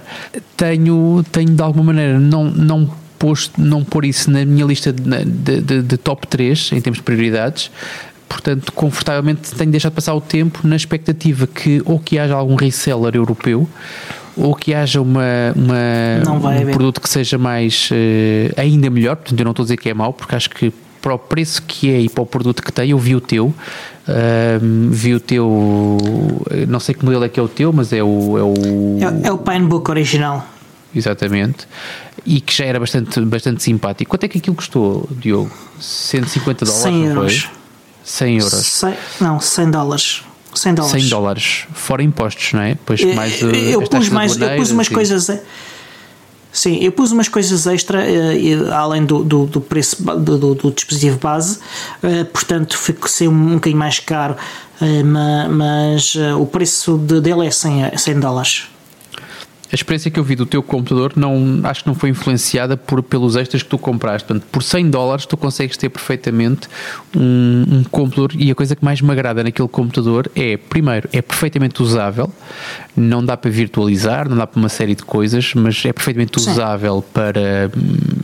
Tenho, tenho de alguma maneira não, não posto, não pôr isso na minha lista de, de, de, de top 3 em termos de prioridades, portanto, confortavelmente tenho deixado passar o tempo na expectativa que ou que haja algum reseller europeu ou que haja uma, uma um produto que seja mais uh, ainda melhor, portanto eu não estou a dizer que é mau, porque acho que para o preço que é e para o produto que tem, eu vi o teu, uh, vi o teu, não sei que modelo é que é o teu, mas é o... É o, é, é o Pinebook original. Exatamente. E que já era bastante, bastante simpático. Quanto é que aquilo custou, Diogo? 150 dólares? 100 euros. 100 euros. 100, não, 100 dólares. 100 dólares. 100 dólares, fora impostos, não é? Depois mais eu, eu pus mais, eu pus umas coisas. Sim, eu pus umas coisas extra uh, além do, do, do preço do, do, do, dispositivo base, uh, portanto ficou ser um, um bocadinho mais caro, uh, mas o preço de, dele é 100, 100 dólares a experiência que eu vi do teu computador não, acho que não foi influenciada por, pelos extras que tu compraste. Portanto, por 100 dólares tu consegues ter perfeitamente um, um computador e a coisa que mais me agrada naquele computador é, primeiro, é perfeitamente usável, não dá para virtualizar, não dá para uma série de coisas, mas é perfeitamente Sim. usável para,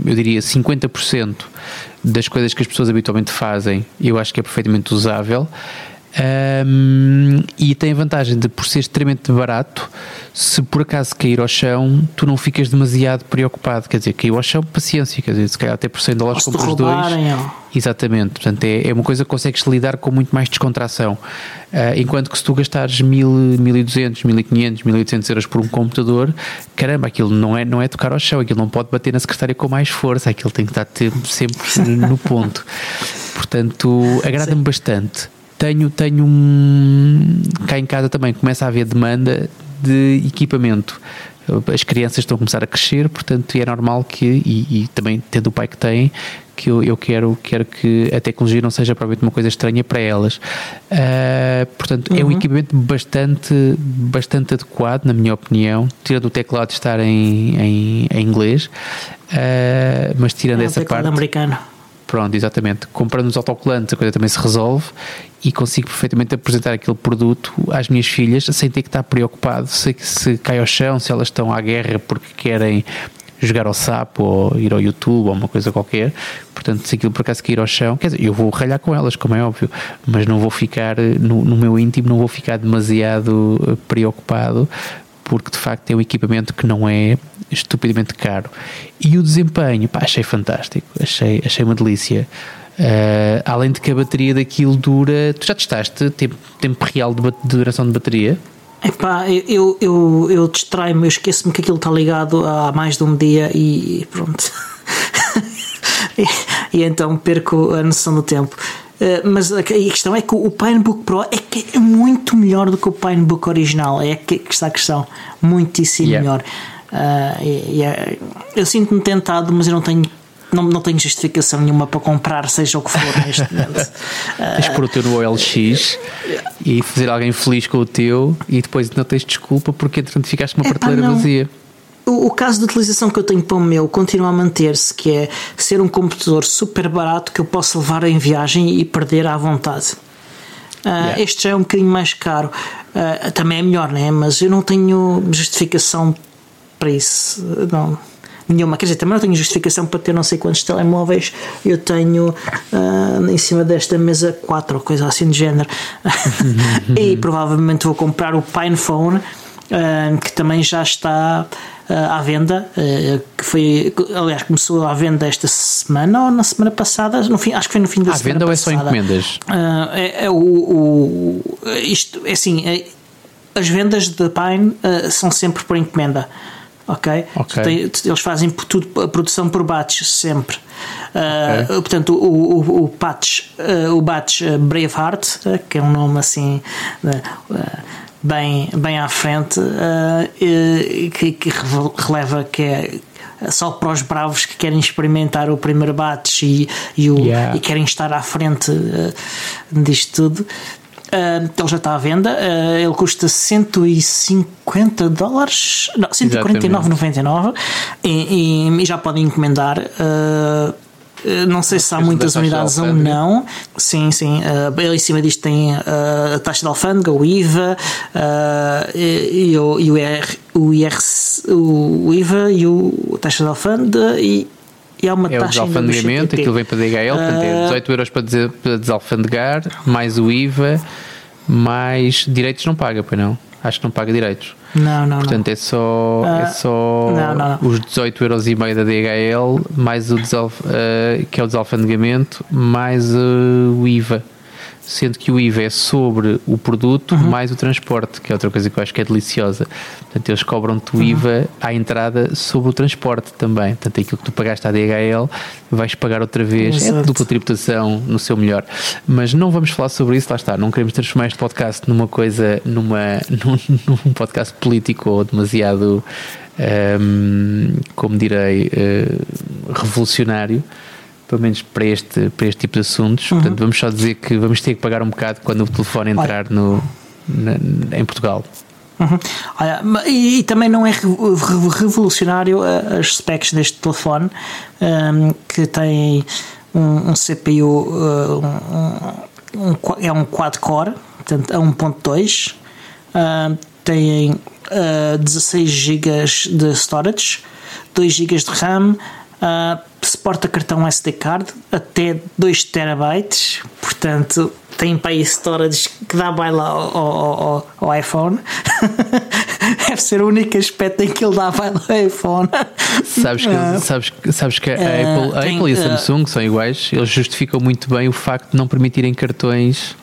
eu diria, 50% das coisas que as pessoas habitualmente fazem, eu acho que é perfeitamente usável. Um, e tem a vantagem de, por ser extremamente barato, se por acaso cair ao chão, tu não ficas demasiado preocupado. Quer dizer, caiu ao chão, paciência, quer dizer, se calhar até por 100 dólares compras dois. Exatamente, portanto, é, é uma coisa que consegues lidar com muito mais descontração. Uh, enquanto que se tu gastares 1000, 1200, 1500, 1800 euros por um computador, caramba, aquilo não é, não é tocar ao chão, aquilo não pode bater na secretária com mais força, aquilo tem que estar sempre no ponto. Portanto, agrada-me bastante tenho, tenho um. cá em casa também começa a haver demanda de equipamento. As crianças estão a começar a crescer, portanto é normal que, e, e também tendo o pai que tem, que eu, eu quero, quero que a tecnologia não seja provavelmente uma coisa estranha para elas. portanto, uhum. é um equipamento bastante, bastante adequado, na minha opinião, tirando o teclado estar em, em, em inglês, uh, mas tirando é essa parte. americano. Pronto, exatamente. Comprando os autocolantes, a coisa também se resolve e consigo perfeitamente apresentar aquele produto às minhas filhas sem ter que estar preocupado se, se cai ao chão, se elas estão à guerra porque querem jogar ao sapo ou ir ao YouTube ou uma coisa qualquer. Portanto, se aquilo por acaso cair ao chão, quer dizer, eu vou ralhar com elas, como é óbvio, mas não vou ficar no, no meu íntimo, não vou ficar demasiado eh, preocupado porque de facto é um equipamento que não é estupidamente caro. E o desempenho, pá, achei fantástico, achei, achei uma delícia. Uh, além de que a bateria daquilo dura. Tu já testaste tempo, tempo real de, de duração de bateria? Epá, eu, eu, eu distraio-me, eu esqueço-me que aquilo está ligado há mais de um dia e pronto. e, e, então perco a noção do tempo. Uh, mas a, questão é que o Pinebook Pro é é muito melhor do que o Pinebook original. É que, está a questão. Muitíssimo yeah. melhor. Uh, e, e é, eu sinto-me tentado, mas eu não tenho não, não tenho justificação nenhuma para comprar, seja o que for neste momento. Tens por o teu no OLX e fazer alguém feliz com o teu e depois não tens desculpa porque entretanto ficaste uma prateleira vazia. O, o, caso de utilização que eu tenho para o meu continua a manter-se, que é ser um computador super barato que eu posso levar em viagem e perder à vontade. Uh, yeah. Este já é um bocadinho mais caro. Uh, também é melhor, né? mas eu não tenho justificação para isso. Não nenhuma. Quer dizer, também não tenho justificação para ter não sei quantos telemóveis. Eu tenho uh, em cima desta mesa quatro ou coisa assim de género. e provavelmente vou comprar o PinePhone, uh, que também já está à venda. que foi, aliás, começou à venda esta semana ou na semana passada. No fim, acho que foi no fim da à semana. À venda ou é só encomendas? é, é o, o, isto é assim. É, as vendas da Pine são sempre por encomenda ok? okay. eles fazem tudo a produção por batches sempre. Uh, okay. Portanto, o, o, o batch, uh, o batch uh, Braveheart, uh, que é um nome assim bem, bem à frente, que, que, releva que é só para os bravos que querem experimentar o primeiro batch e, e, o, yeah. e querem estar à frente disto tudo. Uh, ele já está à venda, uh, ele custa 150 dólares, não, 149,99 e, e, já podem encomendar. Uh, não sei se há muitas unidades ou não. Sim, sim. Uh, ele em cima disto tem uh, a taxa de alfândega, o IVA uh, e, e, o, e o, IR, o, IR, o IVA e o, a taxa de alfândega e, e há uma é taxa o desalfandegamento, aquilo vem para DHL, portanto é 18 euros para, dizer, para desalfandegar, mais o IVA, mais direitos não paga, pois não? Acho que não paga direitos. Não, não, Portanto, não. é só, uh, é só não, não, os 18 euros e meio da DHL, mais o uh, que é o desalfandegamento, mais uh, o IVA sendo que o IVA é sobre o produto uhum. mais o transporte, que é outra coisa que eu acho que é deliciosa. Portanto, eles cobram-te o uhum. IVA à entrada sobre o transporte também. Portanto, aquilo que tu pagaste à DHL vais pagar outra vez. É Exato. É dupla tributação no seu melhor. Mas não vamos falar sobre isso, lá está. Não queremos transformar este podcast numa coisa, numa, num, num podcast político ou demasiado, um, como direi, uh, revolucionário pelo menos para este, para este tipo de assuntos. Uhum. Portanto, vamos só dizer que vamos ter que pagar um bocado quando o telefone entrar no, na, em Portugal. Uhum. Olha, e, e, também não é revolucionário as specs deste telefone um, que tem um, um CPU um, um, é um quad-core portanto a 1.2 uh, tem uh, 16 GB de storage 2 GB de RAM uh, suporta cartão SD card até 2 terabytes, portanto tem para aí storage que dá baila ao, ao, ao, iPhone. Deve ser o único aspecto em que ele dá baila ao iPhone. Sabes que, uh, sabes, sabes que a, uh, Apple, a tem, Apple e a ah, Samsung são iguais, eles justificam muito bem o facto de não permitirem cartões.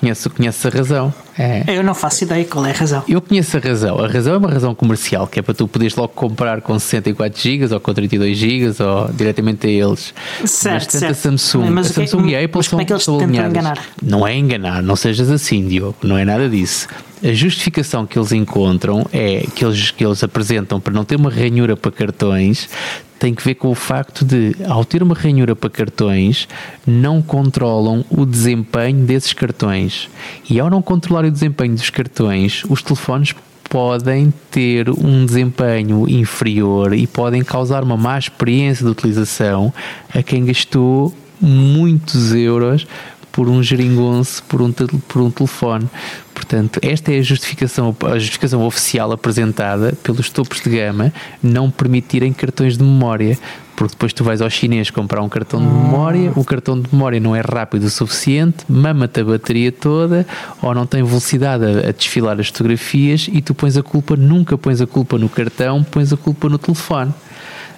Conheço, conheço a razão. É. Eu não faço ideia qual é a razão. Eu conheço a razão. A razão é uma razão comercial, que é para tu poderes logo comprar com 64 GB ou com 32 GB ou diretamente a eles. Certo, mas certo. Samsung, Mas a que é- Samsung e a Apple mas são, como é que eles são alinhadas. enganar? Não é enganar, não sejas assim, Diogo, não é nada disso. A justificação que eles encontram é que eles, que eles apresentam para não ter uma ranhura para cartões tem que ver com o facto de, ao ter uma ranhura para cartões, não controlam o desempenho desses cartões. E ao não controlar o desempenho dos cartões, os telefones podem ter um desempenho inferior e podem causar uma má experiência de utilização a quem gastou muitos euros por um geringonce, por um, por um telefone. Portanto, esta é a justificação, a justificação oficial apresentada pelos topos de gama não permitirem cartões de memória. Porque depois tu vais ao chinês comprar um cartão de memória, o cartão de memória não é rápido o suficiente, mama-te a bateria toda, ou não tem velocidade a, a desfilar as fotografias e tu pões a culpa, nunca pões a culpa no cartão, pões a culpa no telefone.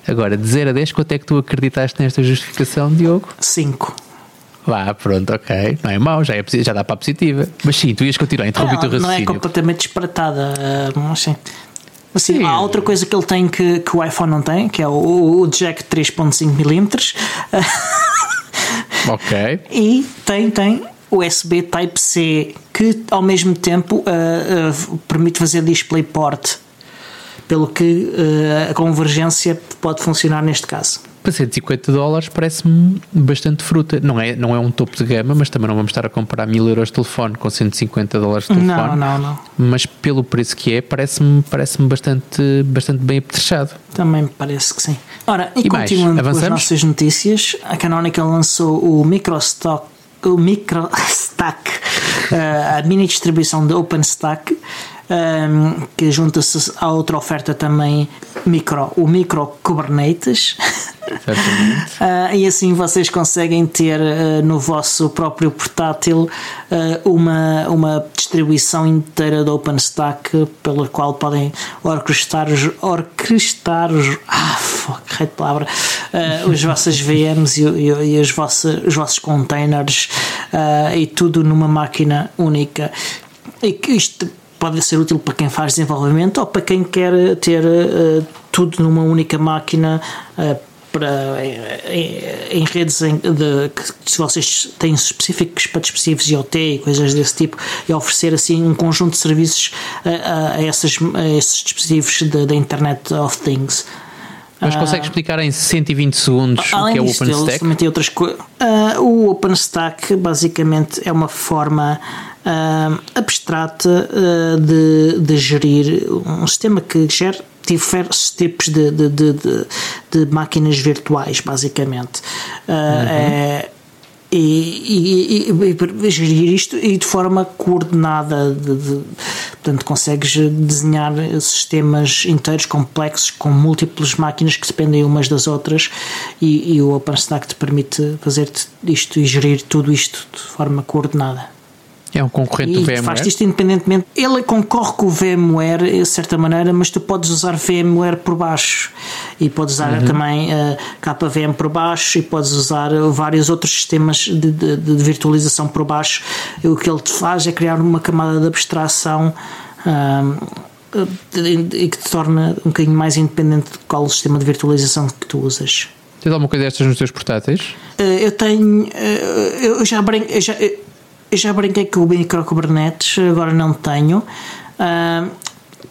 Agora, de 0 a 10, quanto é que tu acreditaste nesta justificação, Diogo? 5. Vá, pronto, ok. Não é mau, já, é, já dá para a positiva. Mas sim, tu ias continuar, interrompi o teu não é raciocínio. completamente disparatada. ah, mas sim. Assim, Sim. há outra coisa que ele tem que, que o iPhone não tem, que é o, o jack 3.5mm. Ok. E tem, tem USB Type-C, que ao mesmo tempo ah, ah, permite fazer DisplayPort. Pelo que ah, a convergência pode funcionar neste caso. Para 150 dólares parece-me bastante fruta. Não é, não é um topo de gama, mas também não vamos estar a comprar 1000 euros de telefone com 150 dólares de telefone. Não, não, não. Mas pelo preço que é, parece-me parece bastante, bastante bem apetrechado. Também me parece que sim. Ora, e, E mais? continuando com as nossas notícias, a Canonical lançou o Microstock, o Microstack, eh, a mini distribuição de OpenStack, ehm, que junta-se à outra oferta também micro, o Micro Kubernetes. Ah, e assim vocês conseguem ter ah, no vosso próprio portátil ah, uma, uma distribuição inteira do OpenStack pela qual podem orquestrar, os- orquestrar os, ah, fuck, rei de palavra, as vossas VMs e, e- e as vossas, os vossos containers e tudo numa máquina única. E que isto pode ser útil para quem faz desenvolvimento ou para quem quer ter eh, tudo numa única máquina eh, para, em, em redes em, de, que se vocês têm específicos para dispositivos IoT e coisas desse tipo e oferecer assim um conjunto de serviços eh, a, a, essas, a esses dispositivos da Internet of Things. Mas consegues explicar em 120 segundos o Além que é o OpenStack? têm outras coisas. o OpenStack basicamente é uma forma ah, abstrata ah, de, de gerir um sistema que gera diversos tipos de, de, de, de- máquinas virtuais, basicamente. Ah, é- e, e, gerir isto e de forma coordenada de, de- portanto consegues desenhar sistemas inteiros complexos com múltiplas máquinas que dependem umas das outras e, e o OpenStack te permite fazer isto e gerir tudo isto de forma coordenada É um concorrente do e VMware? faz isto independentemente. Ele concorre com o VMware de certa maneira, mas tu podes usar VMware por baixo e podes usar também uh, KVM por baixo e podes usar vários outros sistemas de, de- de virtualização por baixo. E o que ele te faz é criar uma camada de abstração. e que te torna um bocadinho mais independente de qual o sistema de virtualização que tu usas. Tens alguma coisa destas nos teus portáteis? Eu tenho. eu já brinquei. Eu já, eu já brinquei com o micro Kubernetes, agora não tenho. Uh,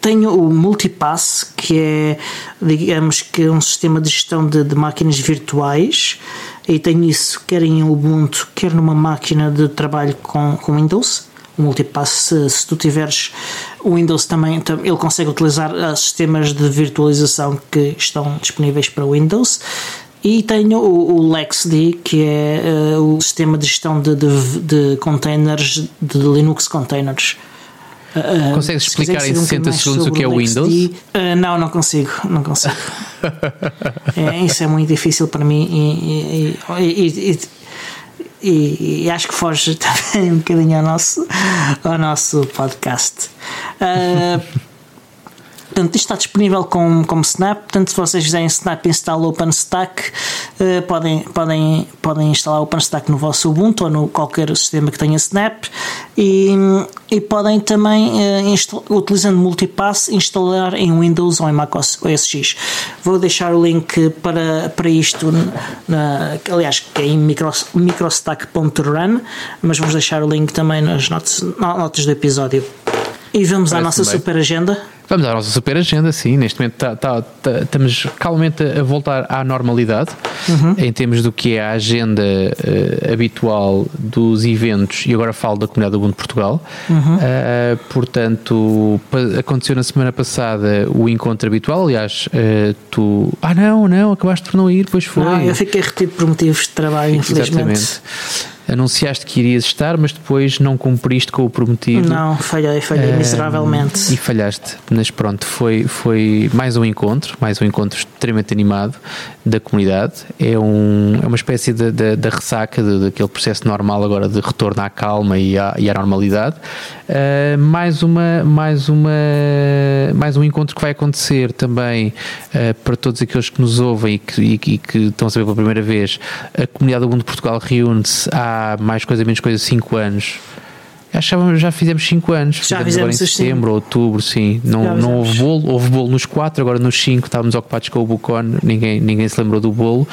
tenho o Multipass, que é, digamos que um sistema de gestão de, de máquinas virtuais, e tenho isso quer em Ubuntu, quer numa máquina de trabalho com, com Windows. O Multipass, se, se tu tiveres o Windows também, tam- ele consegue utilizar uh, sistemas de virtualização que estão disponíveis para Windows. E tenho o, o LexD, que é eh, o sistema de gestão de, de, de containers, de Linux containers. Uh, Consegues se explicar em saber um 60 bocadinho mais segundos o que é o Windows? uh, não, não consigo, não consigo. é, isso é muito difícil para mim e- e- e- e acho que foge também um bocadinho ao nosso, ao nosso podcast. Uh, portanto, isto está disponível como, como Snap. Portanto, se vocês fizerem Snap install OpenStack, uh, podem, podem, podem instalar OpenStack no vosso Ubuntu ou no qualquer sistema que tenha Snap e, e podem também, uh, utilizando Multipass, instalar em Windows ou em Mac OS X. Vou deixar o link para, para isto, na, aliás, que é em microstack.run, mas vamos deixar o link também nas notas, notas do episódio. E vamos à nossa bem. super agenda. Vamos à nossa super agenda, sim. Neste momento tá, tá, tá, estamos calmamente a voltar à normalidade uhum. em termos do que é a agenda uh, habitual dos eventos e agora falo da comunidade do Ubuntu Portugal. Uhum. Uh, portanto, aconteceu na semana passada o encontro habitual. Aliás, uh, tu. Ah, não, não, acabaste por não ir, pois foi. Não, eu fiquei retido por motivos de trabalho, infelizmente. Exatamente anunciaste que irias estar, mas depois não cumpriste com o prometido. Não, falhei, falhei uh, miseravelmente. E falhaste, mas pronto, foi, foi mais um encontro, mais um encontro extremamente animado da comunidade. É, um, é uma espécie da ressaca de, daquele processo normal agora de retorno à calma e à, e à normalidade. Uh, mais, uma, mais, uma, mais um encontro que vai acontecer também uh, para todos aqueles que nos ouvem e que, e, e que estão a saber pela primeira vez. A comunidade do Mundo de Portugal reúne-se há mais coisa menos coisa 5 anos Achava, já fizemos 5 anos. Já fizemos agora em setembro, outubro, sim. Não, não houve bolo, houve bolo nos 4, agora nos 5 estávamos ocupados com o Bucon, ninguém, ninguém se lembrou do bolo.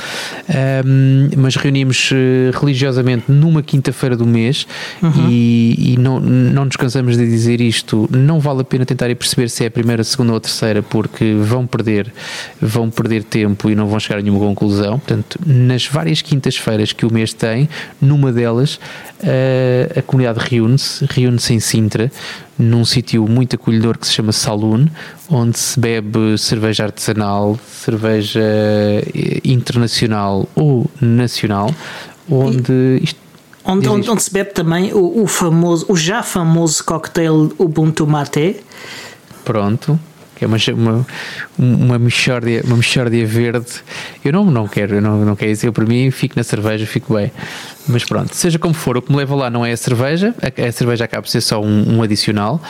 Um, mas reunimos uh, religiosamente numa quinta-feira do mês uhum. e, e, não, não nos cansamos de dizer isto. Não vale a pena tentar perceber se é a primeira, segunda ou terceira, porque vão perder, vão perder tempo e não vão chegar a nenhuma conclusão. Portanto, nas várias quintas-feiras que o mês tem, numa delas uh, a comunidade reúne-se, reúne-se em Sintra, num sítio muito acolhedor que se chama Saloon, onde se bebe cerveja artesanal, cerveja eh, internacional ou nacional, onde isto Onde, onde, onde, se bebe também o, o, famoso, o já famoso cocktail Ubuntu Mate. Pronto é uma, uma, uma, mexórdia, uma mexórdia verde. Eu não, não quero, eu não, não quero isso. Eu, para mim, fico na cerveja, fico bem. Mas pronto, seja como for, o que me leva lá não é a cerveja, a, a cerveja acaba por ser só um, um adicional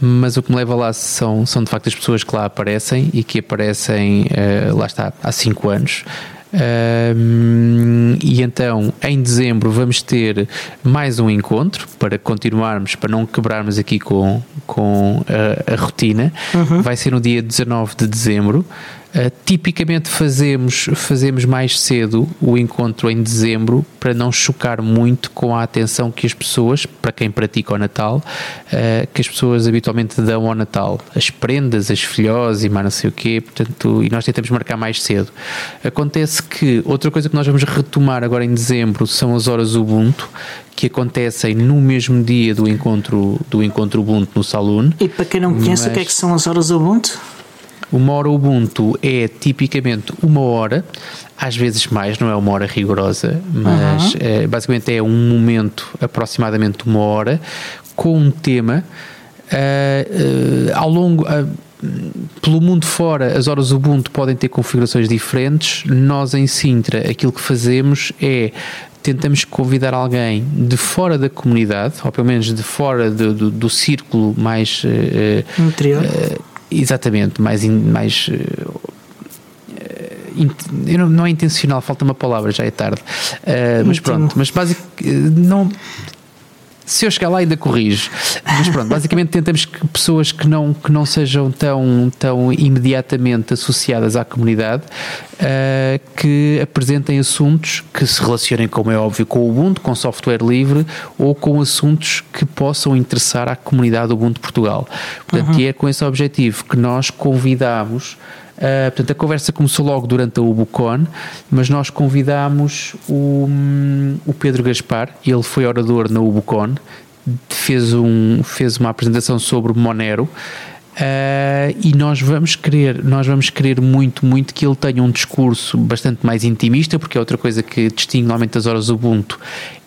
mas o que me leva lá são, são de facto as pessoas que lá aparecem e que aparecem, uh, lá está, há 5 anos. Um, e então em dezembro vamos ter mais um encontro para continuarmos, para não quebrarmos aqui com, com a, a rotina. Uhum. Vai ser no dia 19 de dezembro. Uh, tipicamente fazemos, fazemos mais cedo o encontro em dezembro para não chocar muito com a atenção que as pessoas, para quem pratica o Natal, uh, que as pessoas habitualmente dão ao Natal. As prendas, as filhós e mais não sei o quê, portanto, e nós tentamos marcar mais cedo. Acontece que outra coisa que nós vamos retomar agora em dezembro são as horas Ubuntu, que acontecem no mesmo dia do encontro do encontro Ubuntu no Saloon. E para quem não conhece, mas... o que é que são as horas Ubuntu? Uma hora Ubuntu é tipicamente uma hora, às vezes mais, não é uma hora rigorosa, mas uhum. é, basicamente é um momento, aproximadamente uma hora, com um tema. Uh, uh, ao longo. Uh, pelo mundo fora, as horas Ubuntu podem ter configurações diferentes. Nós em Sintra, aquilo que fazemos é tentamos convidar alguém de fora da comunidade, ou pelo menos de fora do, do, do círculo mais uh, interior. Uh, Exatamente, mais. In, mais uh, não, não é intencional, falta uma palavra, já é tarde. Uh, mas pronto, mas basicamente. Não, se eu chegar lá ainda corrijo. Mas pronto, basicamente tentamos que pessoas que não, que não sejam tão, tão imediatamente associadas à comunidade uh, que apresentem assuntos que se relacionem, como é óbvio, com o Ubuntu, com software livre ou com assuntos que possam interessar à comunidade Ubuntu Portugal. Portanto, uhum. e é com esse objetivo que nós convidamos Uh, portanto, a conversa começou logo durante a UBUCON, mas nós convidámos o, o Pedro Gaspar, ele foi orador na UBUCON, fez, um, fez uma apresentação sobre Monero. Uh, e nós vamos querer, nós vamos querer muito, muito que ele tenha um discurso bastante mais intimista, porque é outra coisa que distingue normalmente as horas Ubuntu,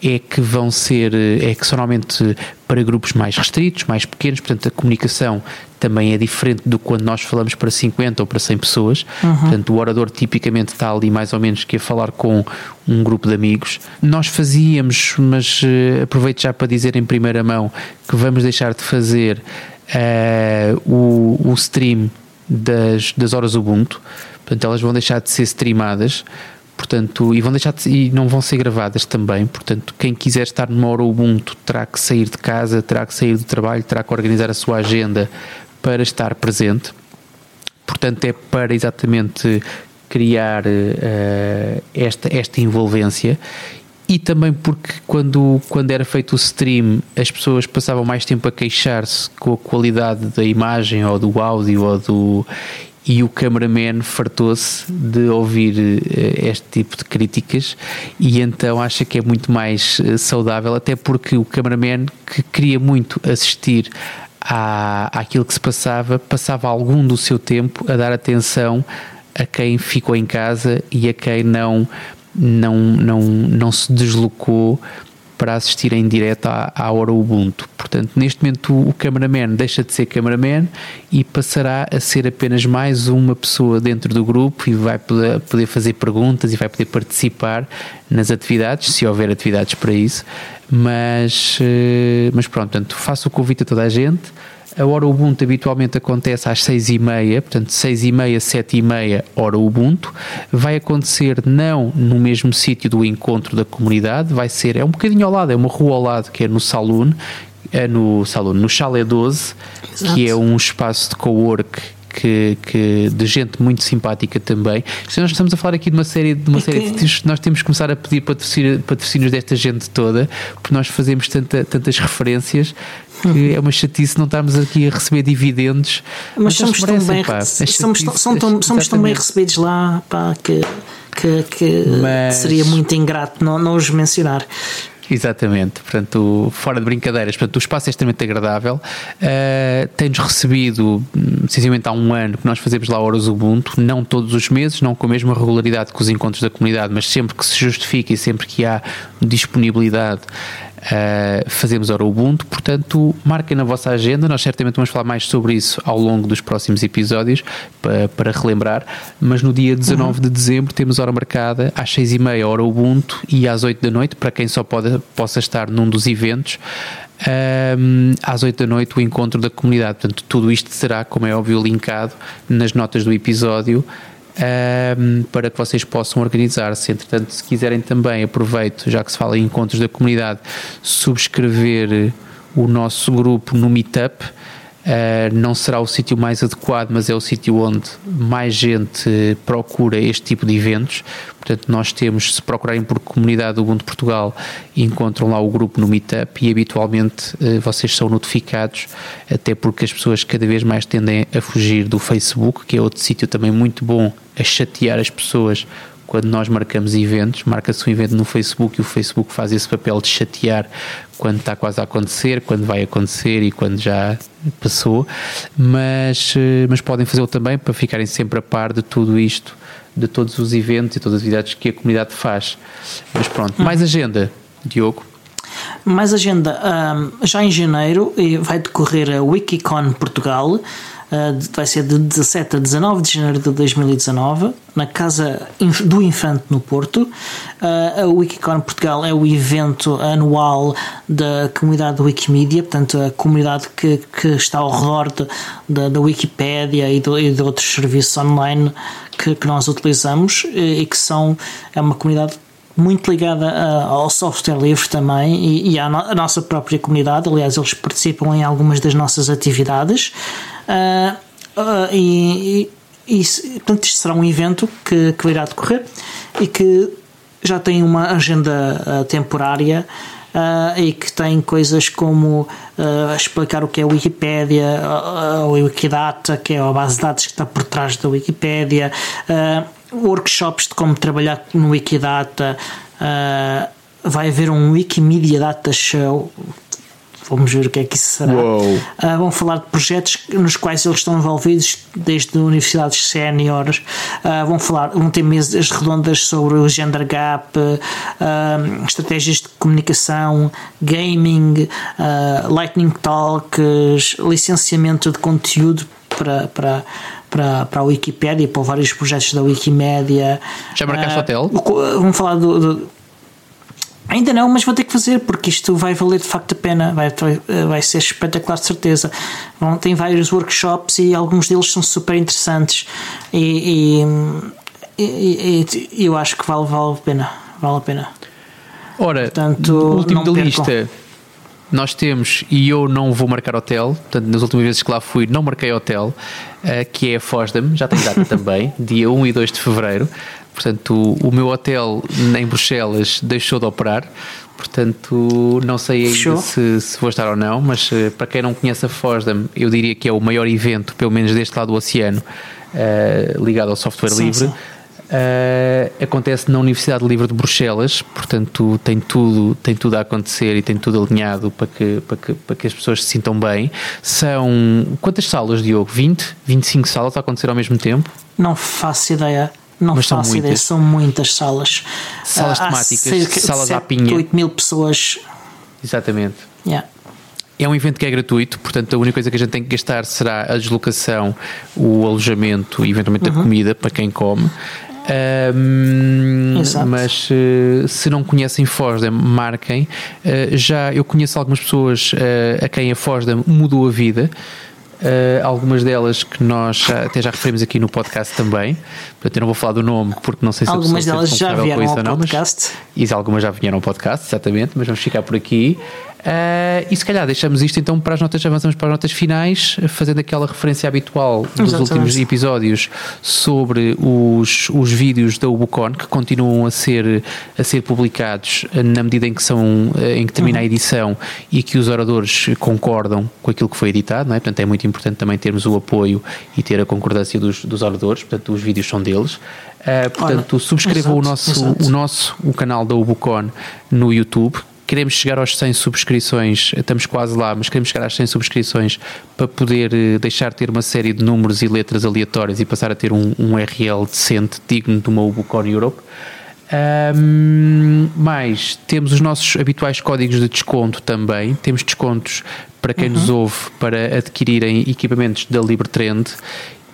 é que vão ser, é que são normalmente para grupos mais restritos, mais pequenos, portanto a comunicação também é diferente do quando nós falamos para 50 ou para 100 pessoas, uhum. portanto o orador tipicamente está ali mais ou menos que a falar com um grupo de amigos. Nós fazíamos, mas uh, aproveito já para dizer em primeira mão que vamos deixar de fazer uh, o, o stream das, das horas Ubuntu, portanto elas vão deixar de ser streamadas, portanto, e vão deixar de, e não vão ser gravadas também, portanto, quem quiser estar numa hora Ubuntu terá que sair de casa, terá que sair do trabalho, terá que organizar a sua agenda para estar presente. Portanto, é para exatamente criar uh, esta, esta envolvência e também porque quando, quando era feito o stream as pessoas passavam mais tempo a queixar-se com a qualidade da imagem ou do áudio ou do e o cameraman fartou-se de ouvir uh, este tipo de críticas e então acha que é muito mais uh, saudável até porque o cameraman que queria muito assistir à, àquilo que se passava passava algum do seu tempo a dar atenção a quem ficou em casa e a quem não, não, não, não se deslocou para assistir em direto à, à hora Ubuntu. Portanto, neste momento o, cameraman deixa de ser cameraman e passará a ser apenas mais uma pessoa dentro do grupo e vai poder, poder fazer perguntas e vai poder participar nas atividades, se houver atividades para isso. Mas, eh, mas pronto, portanto, faço o convite a toda a gente a hora Ubuntu habitualmente acontece às seis e meia, portanto seis e meia, sete e meia, hora Ubuntu. Vai acontecer não no mesmo sítio do encontro da comunidade, vai ser, é um bocadinho ao lado, é uma rua ao lado, que é no Saloon, é no Saloon, no Chalé 12, Exato. que é um espaço de co-work que, que, de gente muito simpática também. Nós estamos a falar aqui de uma série de uma é série de nós temos que começar a pedir patrocínios, patrocínios desta gente toda, porque nós fazemos tanta, tantas referências que é uma chatice não estarmos aqui a receber dividendos. Mas, somos tão bem, pá, somos, somos, tão, somos tão bem recebidos lá pá, que, que, que Mas... seria muito ingrato não, não os mencionar. Exatamente, portanto, fora de brincadeiras, portanto, o espaço é extremamente agradável. Uh, Tem-nos recebido, precisamente há um ano, que nós fazemos lá horas Ubuntu, não todos os meses, não com a mesma regularidade que os encontros da comunidade, mas sempre que se justifica e sempre que há disponibilidade Uh, fazemos hora Ubuntu, portanto, marquem na vossa agenda. Nós certamente vamos falar mais sobre isso ao longo dos próximos episódios para, para relembrar. Mas no dia 19 uhum. de dezembro temos hora marcada às 6h30, hora Ubuntu, e às 8 da noite, para quem só pode, possa estar num dos eventos. Um, às 8 da noite, o encontro da comunidade. Portanto, tudo isto será, como é óbvio, linkado nas notas do episódio um, para que vocês possam organizar-se. Entretanto, se quiserem também, aproveito, já que se fala em encontros da comunidade, subscrever o nosso grupo no Meetup. Uh, não será o sítio mais adequado, mas é o sítio onde mais gente procura este tipo de eventos. Portanto, nós temos, se procurarem por comunidade do Ubuntu Portugal, encontram lá o grupo no Meetup e habitualmente uh, vocês são notificados, até porque as pessoas cada vez mais tendem a fugir do Facebook, que é outro sítio também muito bom a chatear as pessoas quando nós marcamos eventos, marca-se um evento no Facebook e o Facebook faz esse papel de chatear quando está quase a acontecer, quando vai acontecer e quando já passou, mas, eh, mas podem fazê-lo também para ficarem sempre a par de tudo isto, de todos os eventos e todas as atividades que a comunidade faz. Mas pronto, mais hum. agenda, Diogo. Mais agenda, um, já em janeiro vai decorrer a Wikicon Portugal, vai ser de 17 a 19 de janeiro de 2019, na Casa do Infante no Porto. Uh, a Wikicon Portugal é o evento anual da comunidade da Wikimedia, portanto, a comunidade que, que está ao redor de, de, da Wikipédia e de, e de, outros serviços online que, que nós utilizamos e, e que são, é uma comunidade muito ligada uh, ao software livre também e, e à no nossa própria comunidade. Aliás, eles participam em algumas das nossas atividades. Uh, uh, e, e, e, portanto, isto será um evento que, que irá decorrer e que já tem uma agenda uh, temporária uh, e que tem coisas como uh, explicar o que é a Wikipédia, a Wikidata, que é a base de dados que está por trás da Wikipédia, workshops de como trabalhar no Wikidata. vai haver um Wikimedia Data Show Vamos ver o que é que isso será. Uh, vão falar de projetos nos quais eles estão envolvidos, desde universidades séniores. Uh, vão falar, vão ter mesas redondas sobre o gender gap, uh, estratégias de comunicação, gaming, lightning talks, licenciamento de conteúdo para, para para, para a Wikipédia, para vários projetos da Wikimédia. Já marcaste uh, hotel? Vamos falar do, do Ainda não, mas vou ter que fazer porque isto vai valer de facto a pena, vai, vai, vai ser espetacular de certeza. Bom, tem vários workshops e alguns deles são super interessantes e, e, e, e eu acho que vale, vale a pena. Vale a pena. Ora, Portanto, último da lista, nós temos, e eu não vou marcar hotel, portanto, nas últimas vezes que lá fui, não marquei hotel, uh, que é a Fosdam, já tem data também, dia 1 e 2 de fevereiro. Portanto, o, meu hotel em Bruxelas deixou de operar. Portanto, não sei ainda se, se, vou estar ou não, mas uh, para quem não conhece a Fosdam, eu diria que é o maior evento, pelo menos deste lado do oceano, uh, ligado ao software sim, livre. Sim. Uh, acontece na Universidade Livre de Bruxelas, portanto tem tudo, tem tudo a acontecer e tem tudo alinhado para que, para que, para que as pessoas se sintam bem. São quantas salas, Diogo? 20? 25 salas a acontecer ao mesmo tempo? Não faço ideia. Não Mas faço ideia, são muitas salas. Salas uh, temáticas, salas 7, à pinha. 8 mil pessoas. Exatamente. Yeah. É um evento que é gratuito, portanto a única coisa que a gente tem que gastar será a deslocação, o alojamento e eventualmente uhum. a comida para quem come. Um, mas uh, se não conhecem Fosdem, marquem. Uh, já eu conheço algumas pessoas uh, a quem a Fosdem mudou a vida. Uh, algumas delas que nós até já referimos aqui no podcast também. Portanto, eu não vou falar do nome porque não sei se algumas delas já vieram ao podcast. Mas, e algumas já vieram ao podcast, exatamente, mas vamos ficar por aqui. Uh, e se calhar deixamos isto então para as notas, avançamos para as notas finais, fazendo aquela referência habitual dos Exatamente. últimos episódios sobre os, os vídeos da Ubucon que continuam a ser, a ser publicados na medida em que, são, eh, em que termina uhum. a edição e que os oradores concordam com aquilo que foi editado, não é? portanto é muito importante também termos o apoio e ter a concordância dos, dos oradores, portanto os vídeos são deles. Uh, portanto, subscrevam o nosso, o nosso o canal da Ubucon no YouTube, queremos chegar aos 100 subscrições, estamos quase lá, mas queremos chegar às 100 subscrições para poder eh, deixar de ter uma série de números e letras aleatórias e passar a ter um, um URL decente, digno de uma Ubucon Europe. Um, mais, temos os nossos habituais códigos de desconto também. Temos descontos para quem uhum. nos ouve para adquirirem equipamentos da LibreTrend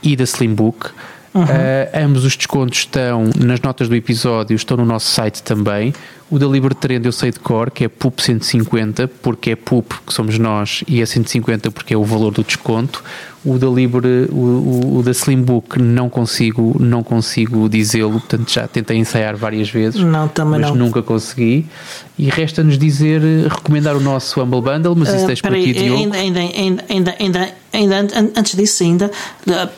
e da Slimbook. Uhum. Uh, ambos os descontos estão nas notas do episódio, estão no nosso site também. O da Libertrend eu sei de cor, que é PUP 150, porque é PUP que somos nós, e é 150 porque é o valor do desconto. O da Libre, o, o, o da Slimbook não consigo, não consigo dizê-lo, portanto já tentei ensaiar várias vezes, não, mas não. nunca consegui. E resta-nos dizer, recomendar o nosso Humble Bundle, mas isso uh, deixo para aqui, Diogo. Ainda, ainda, ainda, ainda, ainda, ainda, antes disso ainda,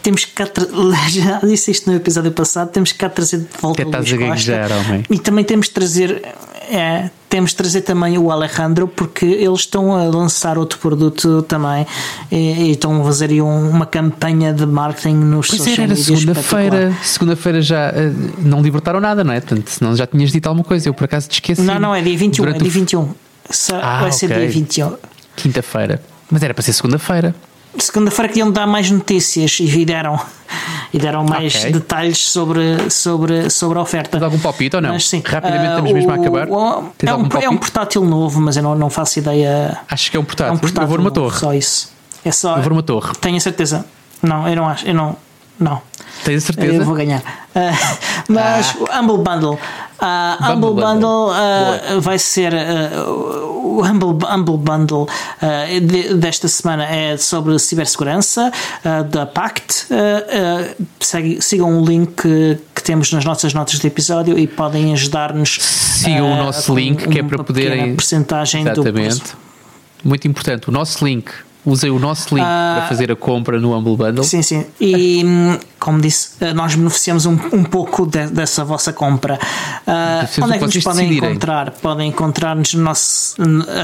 temos que já disse isto no episódio passado, temos que cá trazer de volta Até o Luís Costa. Homem. E também temos de trazer é, temos de trazer também o Alejandro porque eles estão a lançar outro produto também e, e estão a fazer uma campanha de marketing nos pois social era segunda-feira segunda-feira já uh, não libertaram nada não é? Portanto, senão já tinhas dito alguma coisa eu por acaso te esqueci não, não, é dia 21 é dia 21 ah, vai ser okay. dia 21 quinta-feira mas era para ser segunda-feira segunda-feira queriam dar mais notícias e deram, e deram mais okay. detalhes sobre, sobre, sobre a oferta. Tens algum palpite ou não? Mas, sim, Rapidamente uh, estamos mesmo a acabar. O, é, um, é um portátil novo, mas eu não, não faço ideia. Acho que é um portátil. É um portátil eu vou numa torre. Só isso. É só. Eu vou numa torre. Tenho certeza. Não, eu não acho. Eu não. Não. Tens certeza? Eu vou ganhar. Uh, mas ah. o Humble Bundle. Uh, Humble, Humble Bundle, uh, vai ser o Humble, Humble Bundle de, desta semana é sobre cibersegurança da Pact. sigam o link que, que, temos nas nossas notas de episódio e podem ajudar-nos. Sigam o nosso link que é para poderem. Porcentagem Exatamente. Do... Muito importante. O nosso link usei o nosso link uh, para fazer a compra no Humble Bundle. Sim, sim. E como disse, eh, nós beneficiamos um, um pouco de, dessa vossa compra. Uh, onde é que nos podem decidirem. encontrar? Podem encontrar-nos no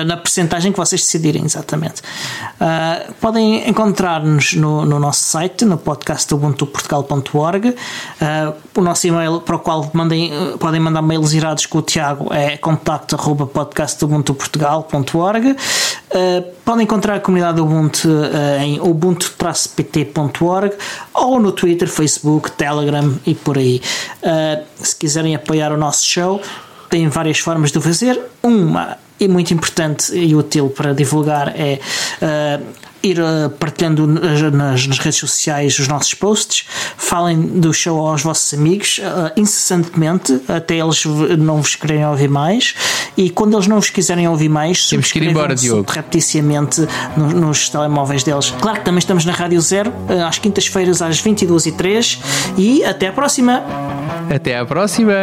na percentagem que vocês decidirem, exatamente. Uh, podem encontrar-nos no, no, nosso site, no podcastubuntuportugal.org. Uh, o nosso e-mail para o qual mandem, podem mandar mails irados com o Tiago é contacto.podcastubuntuportugal.org. Uh, podem encontrar a comunidade Ubuntu uh, em ubuntu-pt.org ou no Twitter Facebook, Telegram e por aí. Uh, se quiserem apoiar o nosso show, tem várias formas de o fazer. Uma e muito importante e útil para divulgar é uh, ir uh, partilhando nas, nas, redes sociais os nossos posts, falem do show aos vossos amigos uh, incessantemente, até eles não vos querem ouvir mais. E quando eles não vos quiserem ouvir mais, temos que ir embora, Diogo. repeticiamente no, nos telemóveis deles. Claro que também estamos na Rádio Zero, às quintas-feiras às 22h03 e até à próxima! Até à próxima!